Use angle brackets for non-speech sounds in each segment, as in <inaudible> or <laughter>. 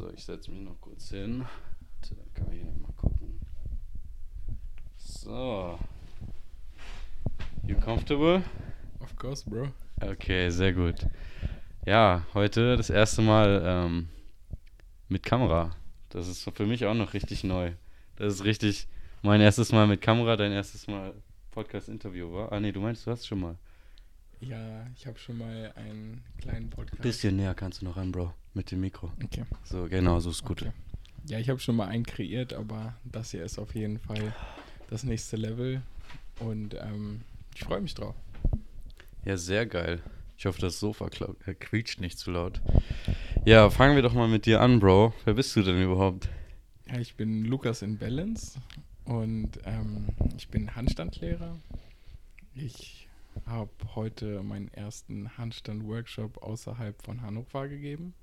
So, ich setze mich noch kurz hin. Dann kann man hier nochmal gucken. So. You comfortable? Of course, bro. Okay, sehr gut. Ja, heute das erste Mal ähm, mit Kamera. Das ist für mich auch noch richtig neu. Das ist richtig mein erstes Mal mit Kamera, dein erstes Mal Podcast-Interview war. Ah, nee, du meinst, du hast schon mal. Ja, ich habe schon mal einen kleinen Podcast. Bisschen näher kannst du noch ran, Bro, mit dem Mikro. Okay. So, genau, so ist gut. Okay. Ja, ich habe schon mal einen kreiert, aber das hier ist auf jeden Fall das nächste Level und ähm, ich freue mich drauf. Ja, sehr geil. Ich hoffe, das Sofa äh, quietscht nicht zu laut. Ja, fangen wir doch mal mit dir an, Bro. Wer bist du denn überhaupt? Ja, ich bin Lukas in Balance und ähm, ich bin Handstandlehrer. Ich habe heute meinen ersten Handstand-Workshop außerhalb von Hannover gegeben.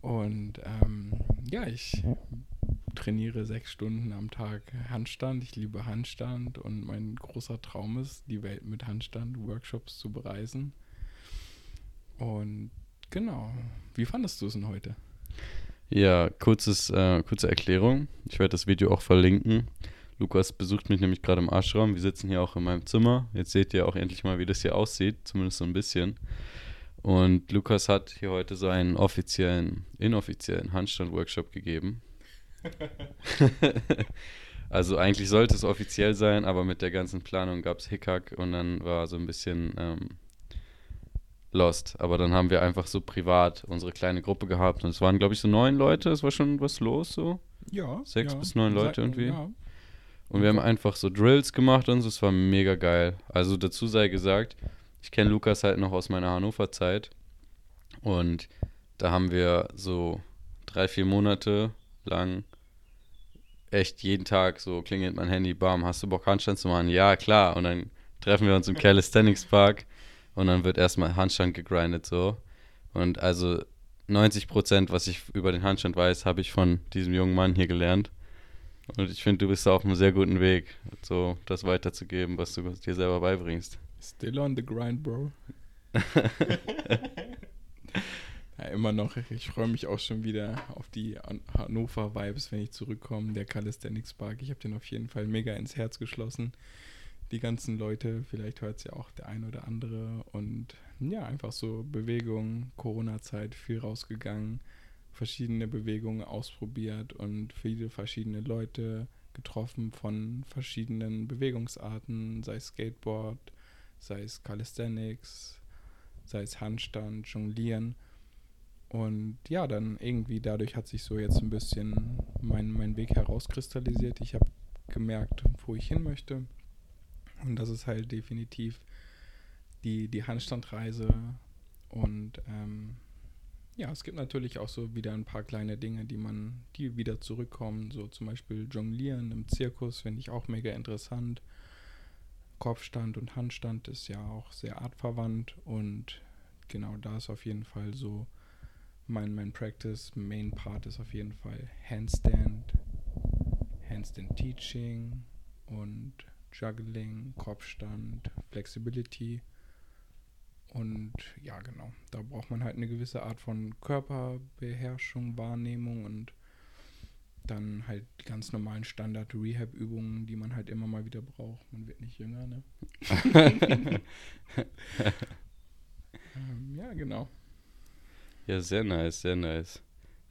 Und ähm, ja, ich trainiere sechs Stunden am Tag Handstand. Ich liebe Handstand und mein großer Traum ist, die Welt mit Handstand-Workshops zu bereisen. Und genau, wie fandest du es denn heute? Ja, kurzes, äh, kurze Erklärung. Ich werde das Video auch verlinken. Lukas besucht mich nämlich gerade im Ashram. Wir sitzen hier auch in meinem Zimmer. Jetzt seht ihr auch endlich mal, wie das hier aussieht, zumindest so ein bisschen. Und Lukas hat hier heute so einen offiziellen, inoffiziellen Handstand-Workshop gegeben. <laughs> also eigentlich sollte es offiziell sein, aber mit der ganzen Planung gab es Hickhack und dann war so ein bisschen ähm, lost. Aber dann haben wir einfach so privat unsere kleine Gruppe gehabt und es waren, glaube ich, so neun Leute. Es war schon was los so. Ja. Sechs ja. bis neun Leute irgendwie? Ja. Und wir haben einfach so Drills gemacht und so. Es war mega geil. Also dazu sei gesagt, ich kenne Lukas halt noch aus meiner Hannover-Zeit. Und da haben wir so drei, vier Monate lang echt jeden Tag so klingelt mein Handy, bam, hast du Bock Handstand zu machen? Ja, klar. Und dann treffen wir uns im <laughs> Calisthenics Park und dann wird erstmal Handstand gegrindet so. Und also 90 Prozent, was ich über den Handstand weiß, habe ich von diesem jungen Mann hier gelernt. Und ich finde, du bist da auf einem sehr guten Weg, so das weiterzugeben, was du dir selber beibringst. Still on the grind, bro. <laughs> ja, immer noch. Ich freue mich auch schon wieder auf die An- Hannover-Vibes, wenn ich zurückkomme. Der Calisthenics Park, ich habe den auf jeden Fall mega ins Herz geschlossen. Die ganzen Leute, vielleicht hört es ja auch der ein oder andere. Und ja, einfach so Bewegung, Corona-Zeit, viel rausgegangen, verschiedene Bewegungen ausprobiert und viele verschiedene Leute getroffen von verschiedenen Bewegungsarten, sei es Skateboard, sei es Calisthenics, sei es Handstand, Jonglieren. Und ja, dann irgendwie dadurch hat sich so jetzt ein bisschen mein, mein Weg herauskristallisiert. Ich habe gemerkt, wo ich hin möchte. Und das ist halt definitiv die, die Handstandreise. Und ähm, ja, es gibt natürlich auch so wieder ein paar kleine Dinge, die man, die wieder zurückkommen. So zum Beispiel Jonglieren im Zirkus finde ich auch mega interessant. Kopfstand und Handstand ist ja auch sehr artverwandt und genau da ist auf jeden Fall so mein, mein Practice, Main Part ist auf jeden Fall Handstand, Handstand Teaching und Juggling, Kopfstand, Flexibility. Und ja, genau, da braucht man halt eine gewisse Art von Körperbeherrschung, Wahrnehmung und dann halt die ganz normalen Standard-Rehab-Übungen, die man halt immer mal wieder braucht. Man wird nicht jünger, ne? <laughs> ähm, ja, genau. Ja, sehr nice, sehr nice.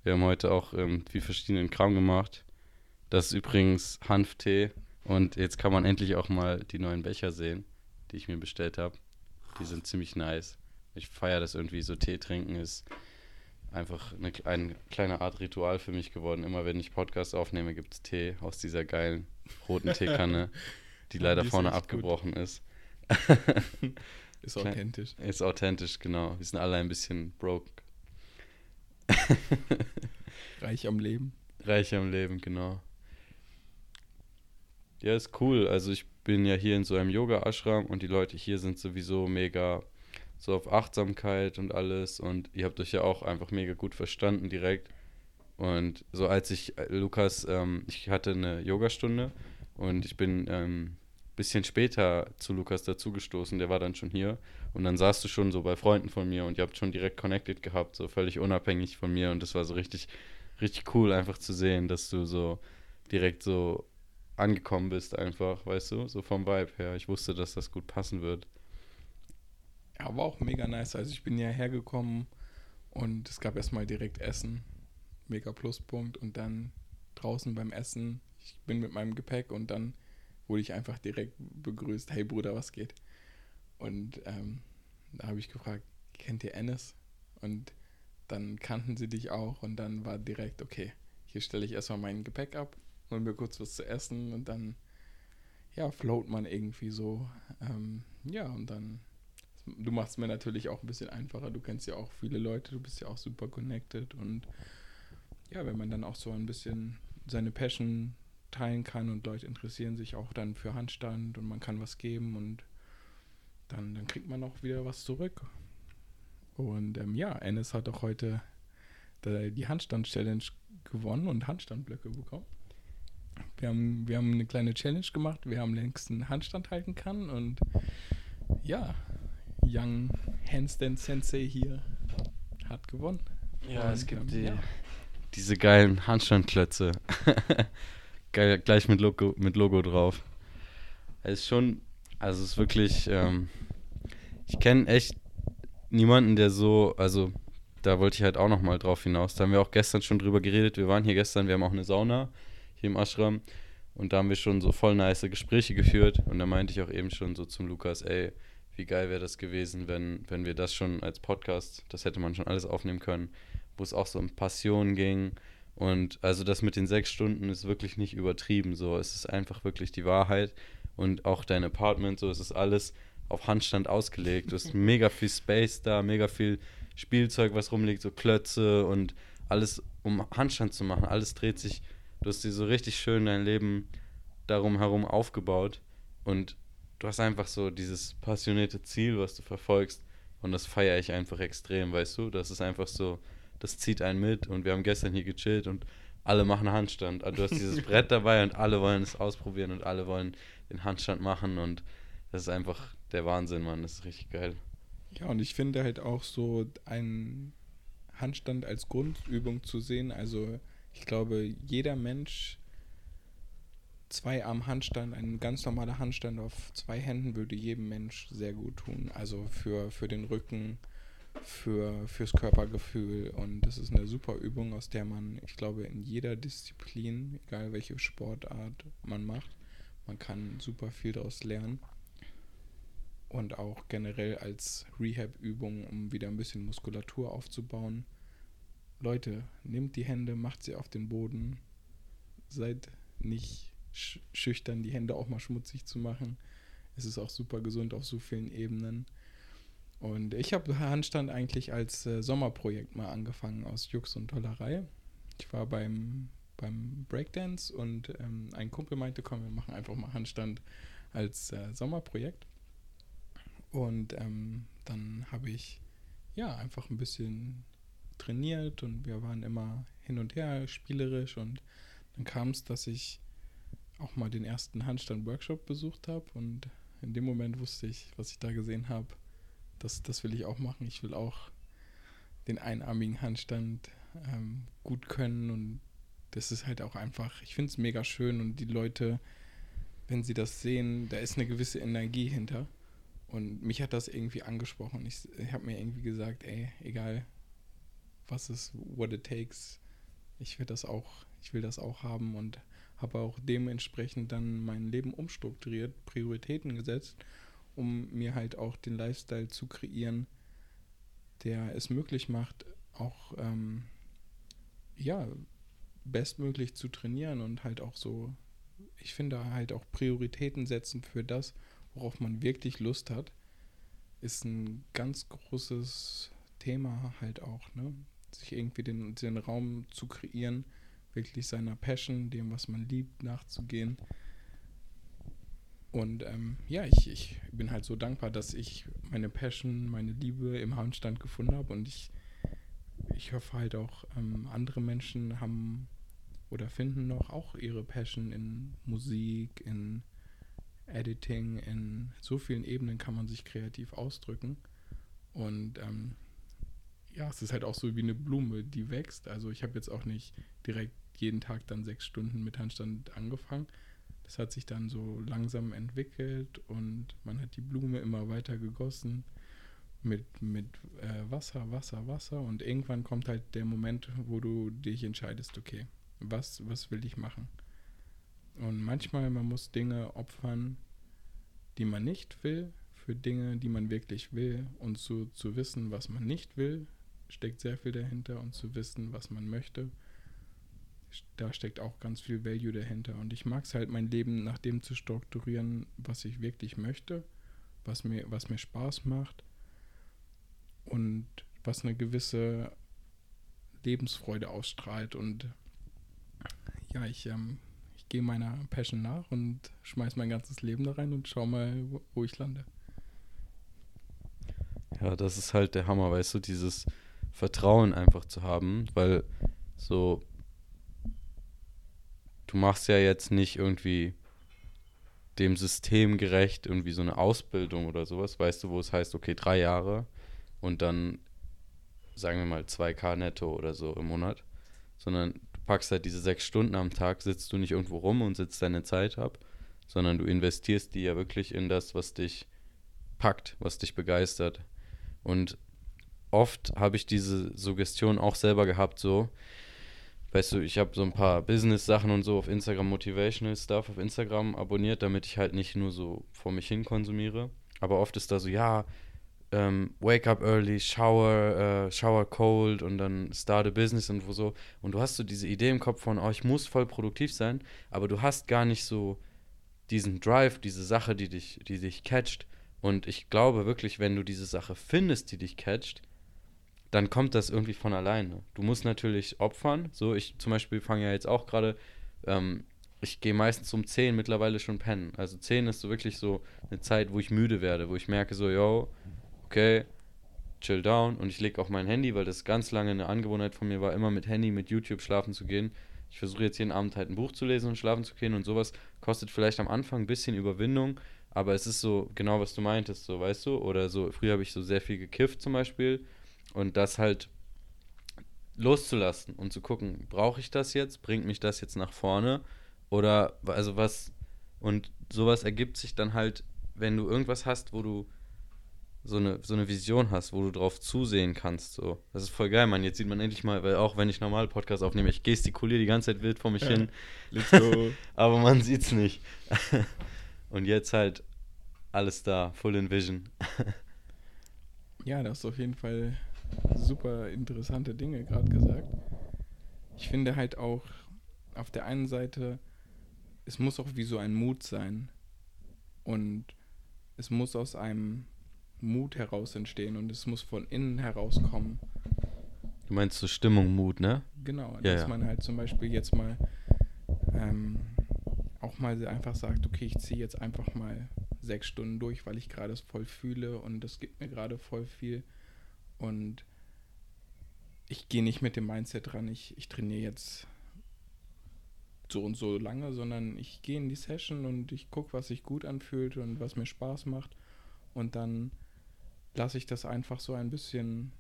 Wir haben heute auch ähm, viel verschiedenen Kram gemacht. Das ist übrigens Hanftee. Und jetzt kann man endlich auch mal die neuen Becher sehen, die ich mir bestellt habe. Die sind ziemlich nice. Ich feiere das irgendwie. So Tee trinken ist einfach eine, eine kleine Art Ritual für mich geworden. Immer wenn ich Podcast aufnehme, gibt es Tee aus dieser geilen roten Teekanne, <laughs> die leider die vorne echt gut. abgebrochen ist. <laughs> Ist authentisch. Ist authentisch, genau. Wir sind alle ein bisschen broke. Reich am Leben. Reich am Leben, genau. Ja, ist cool. Also ich bin ja hier in so einem Yoga-Ashram und die Leute hier sind sowieso mega so auf Achtsamkeit und alles und ihr habt euch ja auch einfach mega gut verstanden direkt. Und so als ich, äh, Lukas, ähm, ich hatte eine Yogastunde und ich bin ähm, bisschen später zu Lukas dazugestoßen, der war dann schon hier. Und dann saßt du schon so bei Freunden von mir und ihr habt schon direkt connected gehabt, so völlig unabhängig von mir. Und das war so richtig, richtig cool, einfach zu sehen, dass du so direkt so angekommen bist, einfach, weißt du, so vom Vibe her. Ich wusste, dass das gut passen wird. Ja, war auch mega nice. Also ich bin ja hergekommen und es gab erstmal direkt Essen. Mega Pluspunkt. Und dann draußen beim Essen, ich bin mit meinem Gepäck und dann wurde ich einfach direkt begrüßt. Hey Bruder, was geht? Und ähm, da habe ich gefragt, kennt ihr Ennis? Und dann kannten sie dich auch und dann war direkt, okay, hier stelle ich erstmal mein Gepäck ab, hol mir kurz was zu essen und dann, ja, float man irgendwie so. Ähm, ja, und dann, du machst mir natürlich auch ein bisschen einfacher. Du kennst ja auch viele Leute, du bist ja auch super connected und ja, wenn man dann auch so ein bisschen seine Passion teilen kann und Leute interessieren sich auch dann für Handstand und man kann was geben und dann, dann kriegt man auch wieder was zurück. Und ähm, ja, Ennis hat auch heute die Handstand-Challenge gewonnen und Handstandblöcke bekommen. Wir haben, wir haben eine kleine Challenge gemacht, wir haben längsten Handstand halten kann und ja, Young Handstand Sensei hier hat gewonnen. Ja, und, es gibt ähm, die, ja. diese geilen Handstandklötze. <laughs> Geil, gleich mit Logo, mit Logo drauf. Es ist schon, also es ist wirklich, ähm, ich kenne echt niemanden, der so, also da wollte ich halt auch nochmal drauf hinaus. Da haben wir auch gestern schon drüber geredet. Wir waren hier gestern, wir haben auch eine Sauna hier im Ashram und da haben wir schon so voll nice Gespräche geführt und da meinte ich auch eben schon so zum Lukas, ey, wie geil wäre das gewesen, wenn, wenn wir das schon als Podcast, das hätte man schon alles aufnehmen können, wo es auch so um Passion ging. Und also das mit den sechs Stunden ist wirklich nicht übertrieben. So, es ist einfach wirklich die Wahrheit. Und auch dein Apartment, so es ist alles auf Handstand ausgelegt. Du hast <laughs> mega viel Space da, mega viel Spielzeug, was rumliegt, so Klötze und alles, um Handstand zu machen. Alles dreht sich, du hast dir so richtig schön dein Leben darum herum aufgebaut. Und du hast einfach so dieses passionierte Ziel, was du verfolgst. Und das feiere ich einfach extrem, weißt du? Das ist einfach so, das zieht einen mit. Und wir haben gestern hier gechillt und alle machen Handstand. Also du hast dieses <laughs> Brett dabei und alle wollen es ausprobieren und alle wollen den Handstand machen. Und das ist einfach der Wahnsinn, Mann. Das ist richtig geil. Ja, und ich finde halt auch so einen Handstand als Grundübung zu sehen. Also ich glaube, jeder Mensch zwei Arm Handstand, ein ganz normaler Handstand auf zwei Händen würde jedem Mensch sehr gut tun. Also für, für den Rücken, für, fürs Körpergefühl. Und das ist eine super Übung, aus der man, ich glaube, in jeder Disziplin, egal welche Sportart man macht, man kann super viel daraus lernen. Und auch generell als Rehab-Übung, um wieder ein bisschen Muskulatur aufzubauen. Leute, nehmt die Hände, macht sie auf den Boden. Seid nicht sch schüchtern, die Hände auch mal schmutzig zu machen. Es ist auch super gesund auf so vielen Ebenen. Und ich habe Handstand eigentlich als äh, Sommerprojekt mal angefangen aus Jux und Tollerei. Ich war beim, beim Breakdance und ähm, ein Kumpel meinte, komm, wir machen einfach mal Handstand als äh, Sommerprojekt. Und ähm, dann habe ich ja einfach ein bisschen trainiert und wir waren immer hin und her spielerisch und dann kam es, dass ich auch mal den ersten Handstand-Workshop besucht habe und in dem Moment wusste ich, was ich da gesehen habe, das, das will ich auch machen. Ich will auch den einarmigen Handstand ähm, gut können und das ist halt auch einfach, ich finde es mega schön und die Leute, wenn sie das sehen, da ist eine gewisse Energie hinter und mich hat das irgendwie angesprochen. Ich, ich habe mir irgendwie gesagt, ey, egal was ist, what it takes, ich will das auch, ich will das auch haben und habe auch dementsprechend dann mein Leben umstrukturiert, Prioritäten gesetzt, um mir halt auch den Lifestyle zu kreieren, der es möglich macht, auch ähm, ja bestmöglich zu trainieren und halt auch so, ich finde halt auch Prioritäten setzen für das, worauf man wirklich Lust hat, ist ein ganz großes Thema halt auch, ne? Sich irgendwie den, den Raum zu kreieren, wirklich seiner Passion, dem, was man liebt, nachzugehen. Und ähm, ja, ich, ich bin halt so dankbar, dass ich meine Passion, meine Liebe im Handstand gefunden habe. Und ich, ich hoffe halt auch, ähm, andere Menschen haben oder finden noch auch ihre Passion in Musik, in, Editing, in so vielen Ebenen kann man sich kreativ ausdrücken. Und ähm, ja, es ist halt auch so wie eine Blume, die wächst. Also ich habe jetzt auch nicht direkt jeden Tag dann sechs Stunden mit Handstand angefangen. Das hat sich dann so langsam entwickelt und man hat die Blume immer weiter gegossen mit, mit äh, Wasser, Wasser, Wasser. Und irgendwann kommt halt der Moment, wo du dich entscheidest, okay, was, was will ich machen? Und manchmal, man muss Dinge opfern, die man nicht will, für Dinge, die man wirklich will. Und zu, zu wissen, was man nicht will, steckt sehr viel dahinter. Und zu wissen, was man möchte, da steckt auch ganz viel Value dahinter. Und ich mag es halt, mein Leben nach dem zu strukturieren, was ich wirklich möchte, was mir, was mir Spaß macht und was eine gewisse Lebensfreude ausstrahlt. Und ja, ich, ähm, ich gehe meiner Passion nach und schmeiß mein ganzes Leben da rein und schau mal, wo, wo ich lande. Ja, das ist halt der Hammer, weißt du, dieses Vertrauen einfach zu haben, weil so du machst ja jetzt nicht irgendwie dem System gerecht irgendwie so eine Ausbildung oder sowas, weißt du, wo es heißt, okay, drei Jahre und dann sagen wir mal 2K netto oder so im Monat, sondern du packst halt diese sechs Stunden am Tag, sitzt du nicht irgendwo rum und sitzt deine Zeit ab, sondern du investierst die ja wirklich in das, was dich packt, was dich begeistert. Und oft habe ich diese Suggestion auch selber gehabt, so, weißt du, ich habe so ein paar Business-Sachen und so auf Instagram, Motivational Stuff auf Instagram abonniert, damit ich halt nicht nur so vor mich hin konsumiere. Aber oft ist da so, ja, ähm, wake up early, shower, äh, shower cold und dann start a business und wo so. Und du hast so diese Idee im Kopf von, oh, ich muss voll produktiv sein, aber du hast gar nicht so diesen Drive, diese Sache, die dich, die dich catcht. Und ich glaube wirklich, wenn du diese Sache findest, die dich catcht, dann kommt das irgendwie von alleine. Du musst natürlich opfern. So, ich zum Beispiel fange ja jetzt auch gerade, ähm, ich gehe meistens um 10 mittlerweile schon pennen. Also 10 ist so wirklich so eine Zeit, wo ich müde werde, wo ich merke so, yo, okay, chill down. Und ich lege auch mein Handy, weil das ganz lange eine Angewohnheit von mir war, immer mit Handy, mit YouTube schlafen zu gehen. Ich versuche jetzt jeden Abend halt ein Buch zu lesen und schlafen zu gehen und sowas kostet vielleicht am Anfang ein bisschen Überwindung, aber es ist so genau, was du meintest, so, weißt du? Oder so, früher habe ich so sehr viel gekifft zum Beispiel und das halt loszulassen und zu gucken, brauche ich das jetzt? Bringt mich das jetzt nach vorne? Oder, also was, und sowas ergibt sich dann halt, wenn du irgendwas hast, wo du so eine, so eine Vision hast, wo du drauf zusehen kannst. So. Das ist voll geil, Mann. Jetzt sieht man endlich mal, weil auch wenn ich normal Podcast aufnehme, ich gestikuliere die ganze Zeit wild vor mich ja. hin. Let's go. <laughs> Aber man sieht's nicht. <laughs> und jetzt halt alles da, full in Vision. <laughs> ja, das ist auf jeden Fall super interessante Dinge gerade gesagt. Ich finde halt auch auf der einen Seite, es muss auch wie so ein Mut sein. Und es muss aus einem Mut heraus entstehen und es muss von innen herauskommen. Du meinst so Stimmung, Mut, ne? Genau, ja, dass ja. man halt zum Beispiel jetzt mal ähm, auch mal einfach sagt, okay, ich ziehe jetzt einfach mal sechs Stunden durch, weil ich gerade es voll fühle und das gibt mir gerade voll viel. Und ich gehe nicht mit dem Mindset dran, ich, ich trainiere jetzt so und so lange, sondern ich gehe in die Session und ich gucke, was sich gut anfühlt und was mir Spaß macht. Und dann lasse ich das einfach so ein bisschen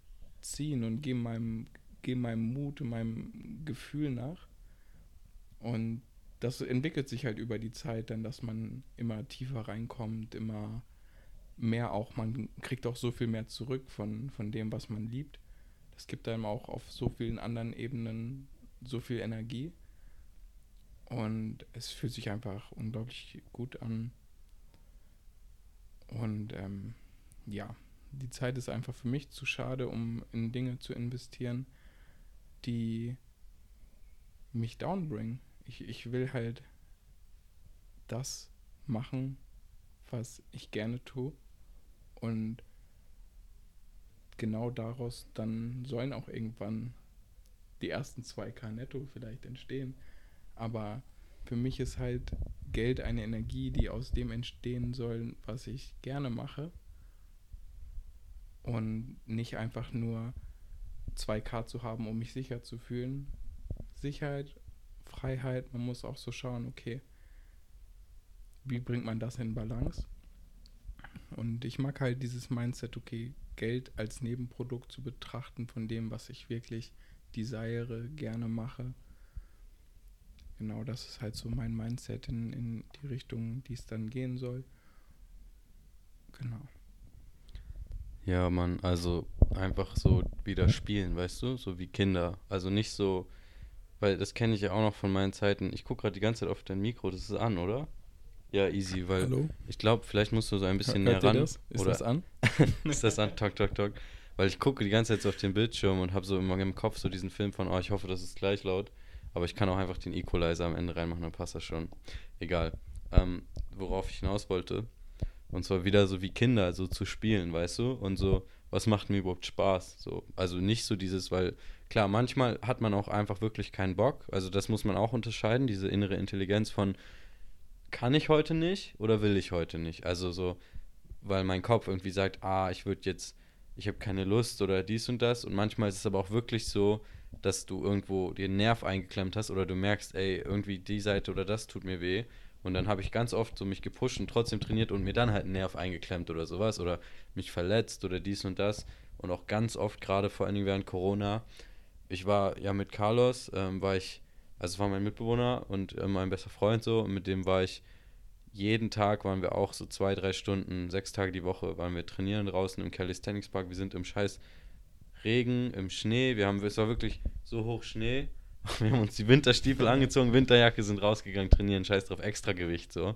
ziehen und gehe meinem, geh meinem Mut, meinem Gefühl nach. Und das entwickelt sich halt über die Zeit dann, dass man immer tiefer reinkommt, immer mehr auch, man kriegt auch so viel mehr zurück von, von dem, was man liebt. Das gibt einem auch auf so vielen anderen Ebenen so viel Energie. Und es fühlt sich einfach unglaublich gut an. Und ähm, ja, die Zeit ist einfach für mich zu schade, um in Dinge zu investieren, die mich downbringen. Ich, ich will halt das machen, was ich gerne tue. Und genau daraus dann sollen auch irgendwann die ersten 2K netto vielleicht entstehen. Aber für mich ist halt Geld eine Energie, die aus dem entstehen soll, was ich gerne mache und nicht einfach nur 2K zu haben, um mich sicher zu fühlen. Sicherheit, Freiheit, man muss auch so schauen, okay, wie bringt man das in Balance? Und ich mag halt dieses Mindset, okay, Geld als Nebenprodukt zu betrachten von dem, was ich wirklich desire, gerne mache. Genau, das ist halt so mein Mindset in, in die Richtung, die es dann gehen soll. Genau. Ja, Mann, also einfach so wieder spielen, weißt du? So wie Kinder. Also nicht so, weil das kenne ich ja auch noch von meinen Zeiten. Ich gucke gerade die ganze Zeit auf dein Mikro, das ist an, oder? Ja, easy, weil Hallo? ich glaube, vielleicht musst du so ein bisschen Hört näher ran. das? Ist oder das an? <laughs> ist das an? Tok, tok, tok. Weil ich gucke die ganze Zeit so auf den Bildschirm und habe so immer im Kopf so diesen Film von, oh, ich hoffe, das ist gleich laut. Aber ich kann auch einfach den Equalizer am Ende reinmachen, dann passt das schon. Egal. Ähm, worauf ich hinaus wollte. Und zwar wieder so wie Kinder, so zu spielen, weißt du? Und so, was macht mir überhaupt Spaß? So, also nicht so dieses, weil, klar, manchmal hat man auch einfach wirklich keinen Bock. Also das muss man auch unterscheiden, diese innere Intelligenz von, kann ich heute nicht oder will ich heute nicht? Also so, weil mein Kopf irgendwie sagt, ah, ich würde jetzt, ich habe keine Lust oder dies und das. Und manchmal ist es aber auch wirklich so, dass du irgendwo den Nerv eingeklemmt hast oder du merkst, ey, irgendwie die Seite oder das tut mir weh. Und dann habe ich ganz oft so mich gepusht und trotzdem trainiert und mir dann halt einen Nerv eingeklemmt oder sowas oder mich verletzt oder dies und das. Und auch ganz oft, gerade vor allen Dingen während Corona, ich war ja mit Carlos, ähm, war ich, also es war mein Mitbewohner und äh, mein bester Freund so, und mit dem war ich jeden Tag waren wir auch so zwei, drei Stunden, sechs Tage die Woche waren wir trainieren draußen im Calisthenics Park. Wir sind im scheiß Regen, im Schnee. Wir haben, es war wirklich so hoch Schnee. <laughs> Wir haben uns die Winterstiefel <laughs> angezogen, Winterjacke, sind rausgegangen, trainieren, scheiß drauf, extra Gewicht so.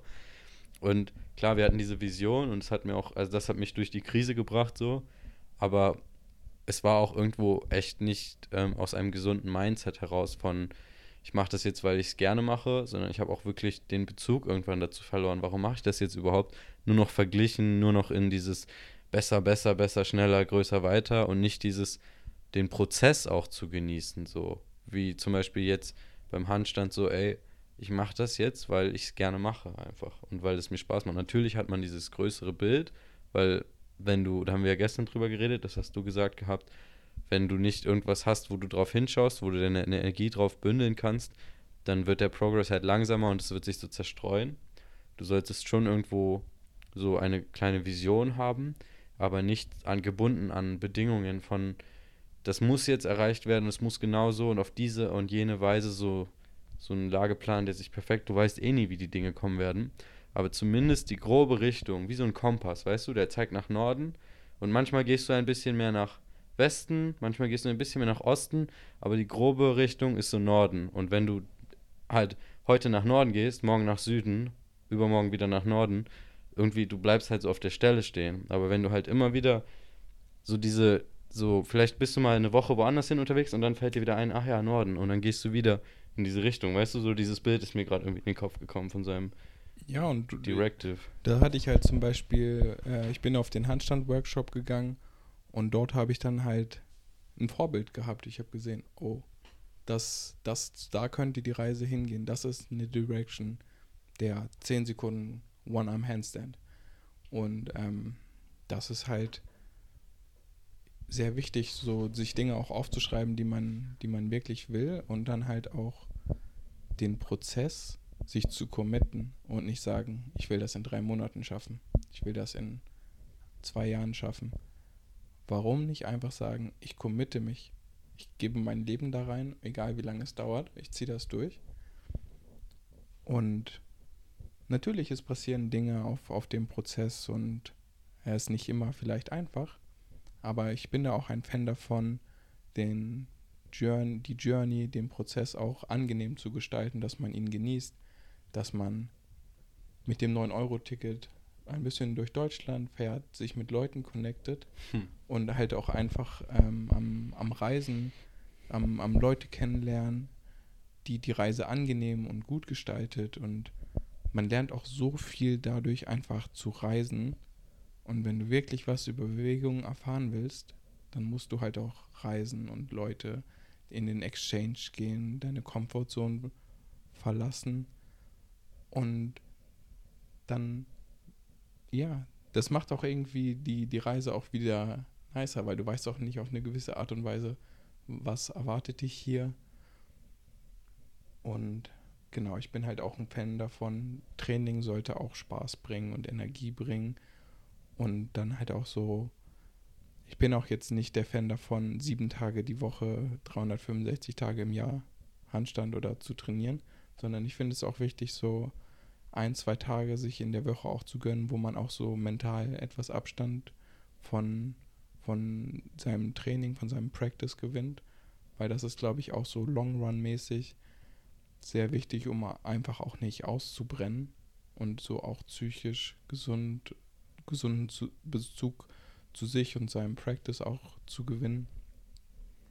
Und klar, wir hatten diese Vision und es hat mir auch, also das hat mich durch die Krise gebracht so. Aber es war auch irgendwo echt nicht ähm, aus einem gesunden Mindset heraus von, ich mache das jetzt, weil ich es gerne mache, sondern ich habe auch wirklich den Bezug irgendwann dazu verloren. Warum mache ich das jetzt überhaupt? Nur noch verglichen, nur noch in dieses besser, besser, besser, schneller, größer, weiter und nicht dieses, den Prozess auch zu genießen, so wie zum Beispiel jetzt beim Handstand so, ey, ich mache das jetzt, weil ich es gerne mache einfach und weil es mir Spaß macht. Natürlich hat man dieses größere Bild, weil wenn du, da haben wir ja gestern drüber geredet, das hast du gesagt gehabt, wenn du nicht irgendwas hast, wo du drauf hinschaust, wo du deine Energie drauf bündeln kannst, dann wird der Progress halt langsamer und es wird sich so zerstreuen. Du solltest schon irgendwo so eine kleine Vision haben, aber nicht angebunden an Bedingungen von, das muss jetzt erreicht werden, es muss genau so und auf diese und jene Weise so, so ein Lageplan, der sich perfekt, du weißt eh nie, wie die Dinge kommen werden, aber zumindest die grobe Richtung, wie so ein Kompass, weißt du, der zeigt nach Norden und manchmal gehst du ein bisschen mehr nach Westen, manchmal gehst du ein bisschen mehr nach Osten, aber die grobe Richtung ist so Norden. Und wenn du halt heute nach Norden gehst, morgen nach Süden, übermorgen wieder nach Norden, irgendwie, du bleibst halt so auf der Stelle stehen. Aber wenn du halt immer wieder so diese, so, vielleicht bist du mal eine Woche woanders hin unterwegs und dann fällt dir wieder ein, ach ja, Norden. Und dann gehst du wieder in diese Richtung. Weißt du, so dieses Bild ist mir gerade irgendwie in den Kopf gekommen von seinem Ja, und Directive. da hatte ich halt zum Beispiel, äh, ich bin auf den Handstand-Workshop gegangen und dort habe ich dann halt ein Vorbild gehabt. Ich habe gesehen, oh, das, das, da könnte die Reise hingehen. Das ist eine Direction der 10 Sekunden One-Arm-Handstand. Und ähm, das ist halt sehr wichtig, so sich Dinge auch aufzuschreiben, die man, die man wirklich will und dann halt auch den Prozess sich zu committen und nicht sagen, ich will das in drei Monaten schaffen, ich will das in zwei Jahren schaffen. Warum nicht einfach sagen, ich committe mich, ich gebe mein Leben da rein, egal wie lange es dauert, ich ziehe das durch. Und natürlich, es passieren Dinge auf, auf dem Prozess und er ist nicht immer vielleicht einfach, aber ich bin da auch ein Fan davon, den Journey, die Journey, den Prozess auch angenehm zu gestalten, dass man ihn genießt, dass man mit dem 9-Euro-Ticket ein bisschen durch Deutschland fährt, sich mit Leuten connectet Hm. und halt auch einfach ähm, am, am Reisen, am, am Leute kennenlernen, die die Reise angenehm und gut gestaltet und man lernt auch so viel dadurch einfach zu reisen und wenn du wirklich was über Bewegung erfahren willst, dann musst du halt auch reisen und Leute in den Exchange gehen, deine Comfortzone verlassen und dann ja, das macht auch irgendwie die, die Reise auch wieder nicer, weil du weißt auch nicht auf eine gewisse Art und Weise, was erwartet dich hier. Und genau, ich bin halt auch ein Fan davon. Training sollte auch Spaß bringen und Energie bringen. Und dann halt auch so, ich bin auch jetzt nicht der Fan davon, sieben Tage die Woche, 365 Tage im Jahr Handstand oder zu trainieren, sondern ich finde es auch wichtig, so ein, zwei Tage sich in der Woche auch zu gönnen, wo man auch so mental etwas Abstand von, von seinem Training, von seinem Practice gewinnt. Weil das ist, glaube ich, auch so Long-Run-mäßig sehr wichtig, um einfach auch nicht auszubrennen und so auch psychisch gesund, gesunden Bezug zu sich und seinem Practice auch zu gewinnen.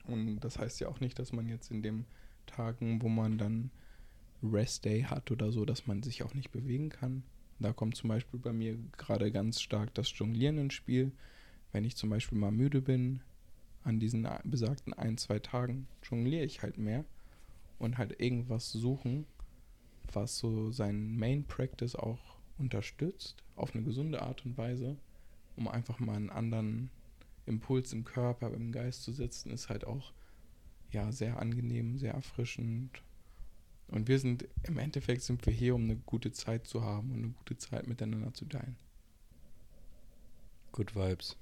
Und das heißt ja auch nicht, dass man jetzt in den Tagen, wo man dann Rest Day hat oder so, dass man sich auch nicht bewegen kann. Da kommt zum Beispiel bei mir gerade ganz stark das Jonglieren ins Spiel. Wenn ich zum Beispiel mal müde bin, an diesen besagten ein, zwei Tagen jongliere ich halt mehr und halt irgendwas suchen, was so seinen Main Practice auch unterstützt, auf eine gesunde Art und Weise, um einfach mal einen anderen Impuls im Körper, im Geist zu setzen, ist halt auch ja sehr angenehm, sehr erfrischend. Und wir sind im Endeffekt sind wir hier, um eine gute Zeit zu haben und eine gute Zeit miteinander zu teilen. Good Vibes.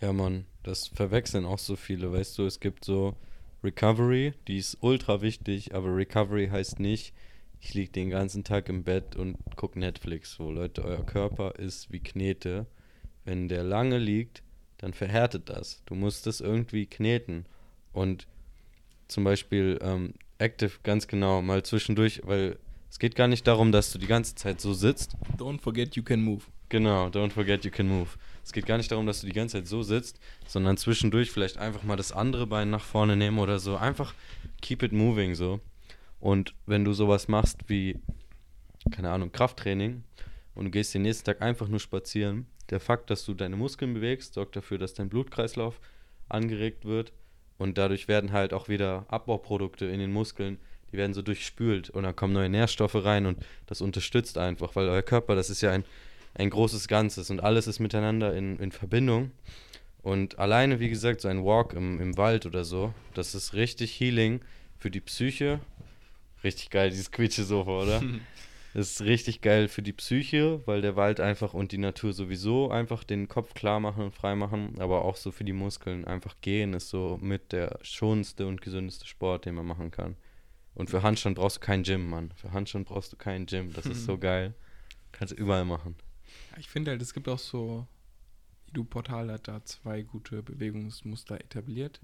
Ja, Mann, das verwechseln auch so viele, weißt du, es gibt so Recovery, die ist ultra wichtig, aber Recovery heißt nicht, ich liege den ganzen Tag im Bett und gucke Netflix. So, Leute, euer Körper ist wie Knete. Wenn der lange liegt, dann verhärtet das. Du musst das irgendwie kneten. Und zum Beispiel ähm, Active ganz genau mal zwischendurch, weil es geht gar nicht darum, dass du die ganze Zeit so sitzt. Don't forget you can move. Genau, don't forget you can move. Es geht gar nicht darum, dass du die ganze Zeit so sitzt, sondern zwischendurch vielleicht einfach mal das andere Bein nach vorne nehmen oder so. Einfach keep it moving so. Und wenn du sowas machst wie, keine Ahnung, Krafttraining und du gehst den nächsten Tag einfach nur spazieren, der Fakt, dass du deine Muskeln bewegst, sorgt dafür, dass dein Blutkreislauf angeregt wird und dadurch werden halt auch wieder Abbauprodukte in den Muskeln, die werden so durchspült und dann kommen neue Nährstoffe rein und das unterstützt einfach, weil euer Körper, das ist ja ein ein großes Ganzes und alles ist miteinander in, in Verbindung. Und alleine, wie gesagt, so ein Walk im, im Wald oder so, das ist richtig Healing für die Psyche. Richtig geil, dieses Quietsche-Sofa, oder? <laughs> das ist richtig geil für die Psyche, weil der Wald einfach und die Natur sowieso einfach den Kopf klar machen und frei machen, aber auch so für die Muskeln. Einfach gehen ist so mit der schonendste und gesündeste Sport, den man machen kann. Und für Handstand brauchst du kein Gym, Mann. Für Handstand brauchst du kein Gym. Das ist so <laughs> geil. Kannst du überall machen. Ich finde halt, es gibt auch so, Edu-Portal hat da zwei gute Bewegungsmuster etabliert.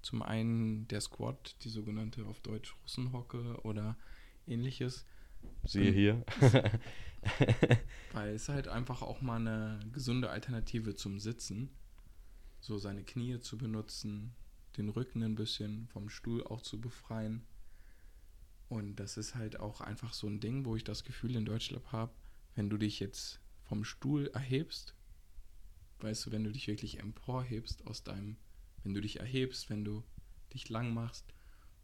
Zum einen der Squat, die sogenannte auf Deutsch Russenhocke oder ähnliches. Siehe hier. <laughs> Weil es halt einfach auch mal eine gesunde Alternative zum Sitzen. So seine Knie zu benutzen, den Rücken ein bisschen vom Stuhl auch zu befreien. Und das ist halt auch einfach so ein Ding, wo ich das Gefühl in Deutschland habe, wenn du dich jetzt vom Stuhl erhebst, weißt du, wenn du dich wirklich emporhebst aus deinem, wenn du dich erhebst, wenn du dich lang machst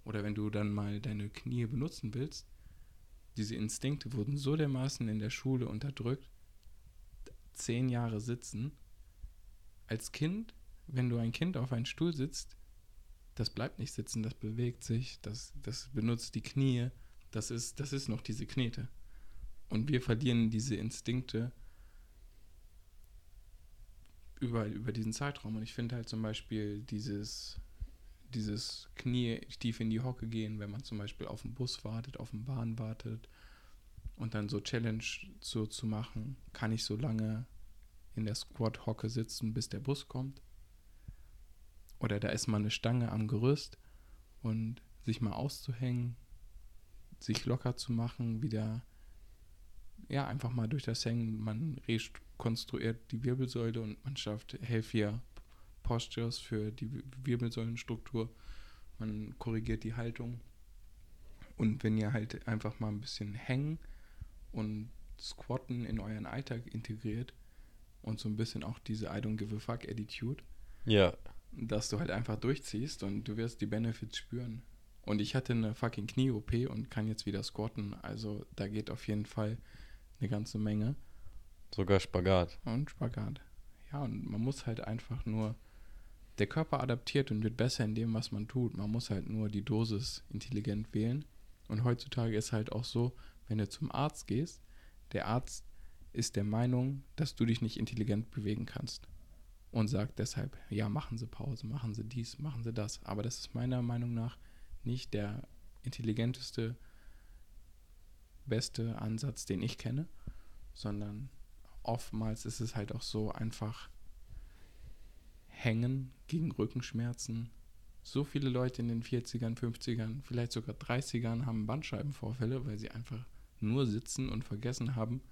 oder wenn du dann mal deine Knie benutzen willst, diese Instinkte wurden so dermaßen in der Schule unterdrückt, zehn Jahre sitzen. Als Kind, wenn du ein Kind auf einen Stuhl sitzt, das bleibt nicht sitzen, das bewegt sich, das, das benutzt die Knie, das ist, das ist noch diese Knete. Und wir verlieren diese Instinkte über, über diesen Zeitraum. Und ich finde halt zum Beispiel dieses, dieses Knie tief in die Hocke gehen, wenn man zum Beispiel auf den Bus wartet, auf den Bahn wartet und dann so Challenge so zu machen, kann ich so lange in der Squat-Hocke sitzen, bis der Bus kommt. Oder da ist mal eine Stange am Gerüst und sich mal auszuhängen, sich locker zu machen, wieder ja, einfach mal durch das Hängen, man rekonstruiert die Wirbelsäule und man schafft healthier Postures für die Wirbelsäulenstruktur. Man korrigiert die Haltung. Und wenn ihr halt einfach mal ein bisschen hängen und Squatten in euren Alltag integriert und so ein bisschen auch diese I don't give a fuck Attitude, ja. dass du halt einfach durchziehst und du wirst die Benefits spüren. Und ich hatte eine fucking Knie-OP und kann jetzt wieder squatten. Also da geht auf jeden Fall eine ganze Menge. Sogar Spagat. Und Spagat. Ja, und man muss halt einfach nur. Der Körper adaptiert und wird besser in dem, was man tut. Man muss halt nur die Dosis intelligent wählen. Und heutzutage ist halt auch so, wenn du zum Arzt gehst, der Arzt ist der Meinung, dass du dich nicht intelligent bewegen kannst. Und sagt deshalb, ja, machen Sie Pause, machen Sie dies, machen Sie das. Aber das ist meiner Meinung nach nicht der intelligenteste, beste Ansatz, den ich kenne, sondern oftmals ist es halt auch so einfach hängen gegen Rückenschmerzen. So viele Leute in den 40ern, 50ern, vielleicht sogar 30ern haben Bandscheibenvorfälle, weil sie einfach nur sitzen und vergessen haben,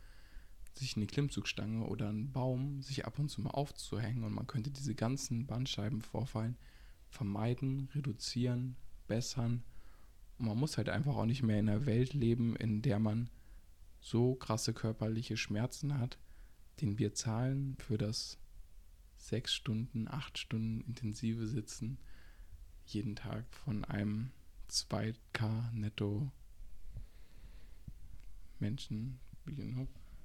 sich eine Klimmzugstange oder einen Baum sich ab und zu mal aufzuhängen und man könnte diese ganzen Bandscheibenvorfallen vermeiden, reduzieren, bessern. Und man muss halt einfach auch nicht mehr in einer Welt leben, in der man so krasse körperliche Schmerzen hat, den wir zahlen für das sechs Stunden, acht Stunden intensive Sitzen jeden Tag von einem 2K netto Menschen?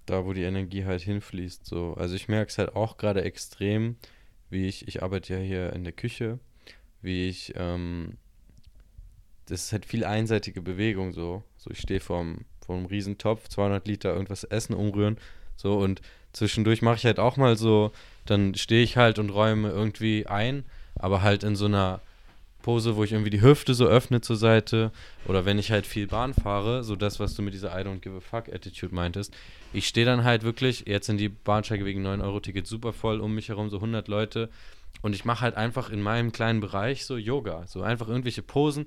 Da, wo die Energie halt hinfließt. So. Also ich merke es halt auch gerade extrem, wie ich, ich arbeite ja hier in der Küche, wie ich, ähm, das ist halt viel einseitige Bewegung so. So ich stehe vorm, vorm Riesentopf, 200 Liter irgendwas essen, umrühren, so und zwischendurch mache ich halt auch mal so, dann stehe ich halt und räume irgendwie ein, aber halt in so einer Pose, wo ich irgendwie die Hüfte so öffne zur Seite. Oder wenn ich halt viel Bahn fahre, so das, was du mit dieser I don't give a fuck Attitude meintest. Ich stehe dann halt wirklich, jetzt sind die Bahnsteige wegen 9-Euro-Ticket super voll, um mich herum so 100 Leute. Und ich mache halt einfach in meinem kleinen Bereich so Yoga. So einfach irgendwelche Posen,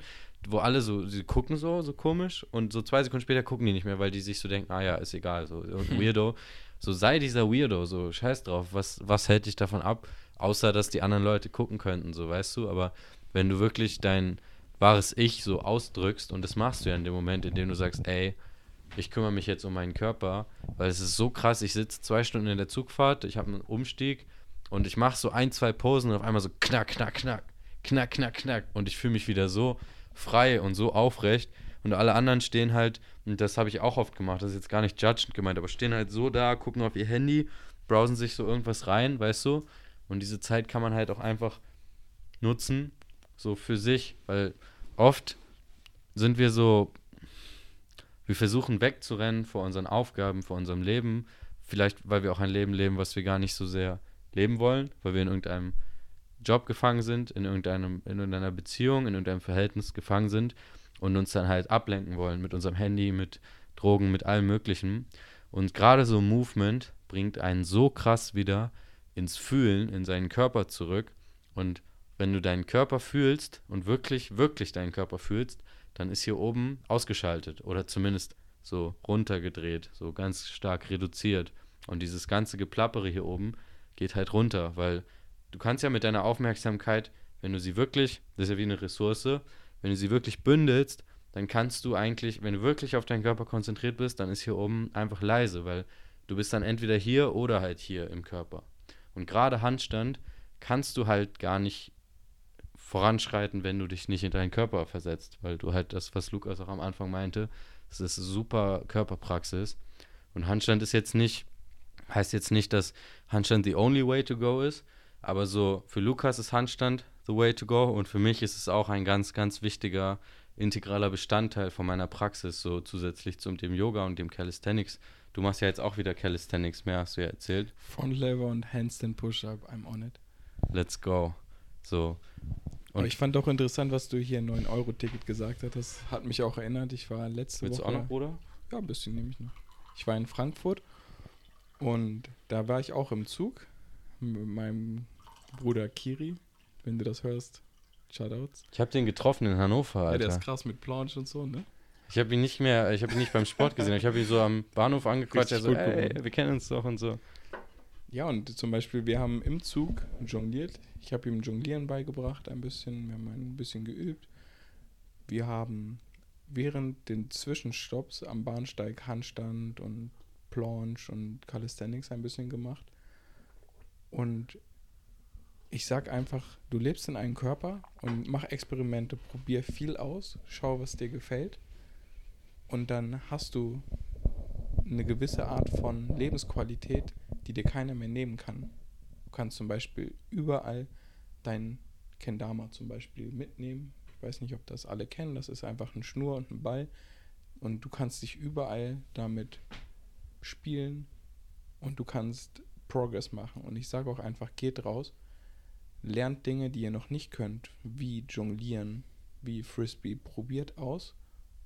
wo alle so, sie gucken so, so komisch. Und so zwei Sekunden später gucken die nicht mehr, weil die sich so denken, ah ja, ist egal, so irgendein <laughs> Weirdo. So sei dieser Weirdo, so scheiß drauf. Was, was hält dich davon ab? Außer, dass die anderen Leute gucken könnten, so weißt du. Aber wenn du wirklich dein wahres Ich so ausdrückst und das machst du ja in dem Moment, in dem du sagst, ey, ich kümmere mich jetzt um meinen Körper, weil es ist so krass, ich sitze zwei Stunden in der Zugfahrt, ich habe einen Umstieg und ich mache so ein, zwei Posen und auf einmal so knack, knack, knack, knack, knack, knack und ich fühle mich wieder so frei und so aufrecht und alle anderen stehen halt, und das habe ich auch oft gemacht, das ist jetzt gar nicht judgend gemeint, aber stehen halt so da, gucken auf ihr Handy, browsen sich so irgendwas rein, weißt du, und diese Zeit kann man halt auch einfach nutzen, so für sich, weil oft sind wir so, wir versuchen wegzurennen vor unseren Aufgaben, vor unserem Leben, vielleicht weil wir auch ein Leben leben, was wir gar nicht so sehr leben wollen, weil wir in irgendeinem Job gefangen sind, in, irgendeinem, in irgendeiner Beziehung, in irgendeinem Verhältnis gefangen sind und uns dann halt ablenken wollen mit unserem Handy, mit Drogen, mit allem Möglichen. Und gerade so Movement bringt einen so krass wieder ins Fühlen, in seinen Körper zurück. Und wenn du deinen Körper fühlst und wirklich, wirklich deinen Körper fühlst, dann ist hier oben ausgeschaltet oder zumindest so runtergedreht, so ganz stark reduziert. Und dieses ganze Geplappere hier oben geht halt runter, weil du kannst ja mit deiner Aufmerksamkeit, wenn du sie wirklich, das ist ja wie eine Ressource, wenn du sie wirklich bündelst, dann kannst du eigentlich, wenn du wirklich auf deinen Körper konzentriert bist, dann ist hier oben einfach leise, weil du bist dann entweder hier oder halt hier im Körper. Und gerade Handstand kannst du halt gar nicht voranschreiten, wenn du dich nicht in deinen Körper versetzt, weil du halt das, was Lukas auch am Anfang meinte, das ist super Körperpraxis. Und Handstand ist jetzt nicht, heißt jetzt nicht, dass Handstand the only way to go ist, aber so für Lukas ist Handstand the way to go und für mich ist es auch ein ganz, ganz wichtiger, integraler Bestandteil von meiner Praxis, so zusätzlich zum dem Yoga und dem Calisthenics. Du machst ja jetzt auch wieder Calisthenics mehr, hast du ja erzählt. Von Lever und Handstand Push-Up, I'm on it. Let's go. So, und ich fand auch interessant, was du hier 9-Euro-Ticket gesagt hast. Das hat mich auch erinnert. Ich war letzte Willst Woche. du auch noch, Bruder? Ja, ein bisschen nehme ich noch. Ich war in Frankfurt und da war ich auch im Zug mit meinem Bruder Kiri. Wenn du das hörst, Shoutouts. Ich habe den getroffen in Hannover, Alter. Ja, der ist krass mit Planche und so, ne? Ich habe ihn nicht mehr, ich habe ihn nicht beim Sport gesehen. Ich habe ihn so am Bahnhof angequatscht. Er so, ey, wir kennen uns doch und so. Ja, und zum Beispiel, wir haben im Zug jongliert. Ich habe ihm Jonglieren beigebracht ein bisschen. Wir haben ein bisschen geübt. Wir haben während den Zwischenstopps am Bahnsteig Handstand und Planche und Calisthenics ein bisschen gemacht. Und ich sag einfach, du lebst in einem Körper und mach Experimente, probier viel aus, schau, was dir gefällt. Und dann hast du eine gewisse Art von Lebensqualität, die dir keiner mehr nehmen kann. Du kannst zum Beispiel überall dein Kendama zum Beispiel mitnehmen, Ich weiß nicht, ob das alle kennen. Das ist einfach eine Schnur und ein Ball. Und du kannst dich überall damit spielen und du kannst Progress machen. Und ich sage auch einfach, geht raus, lernt Dinge, die ihr noch nicht könnt, wie Jonglieren, wie Frisbee, probiert aus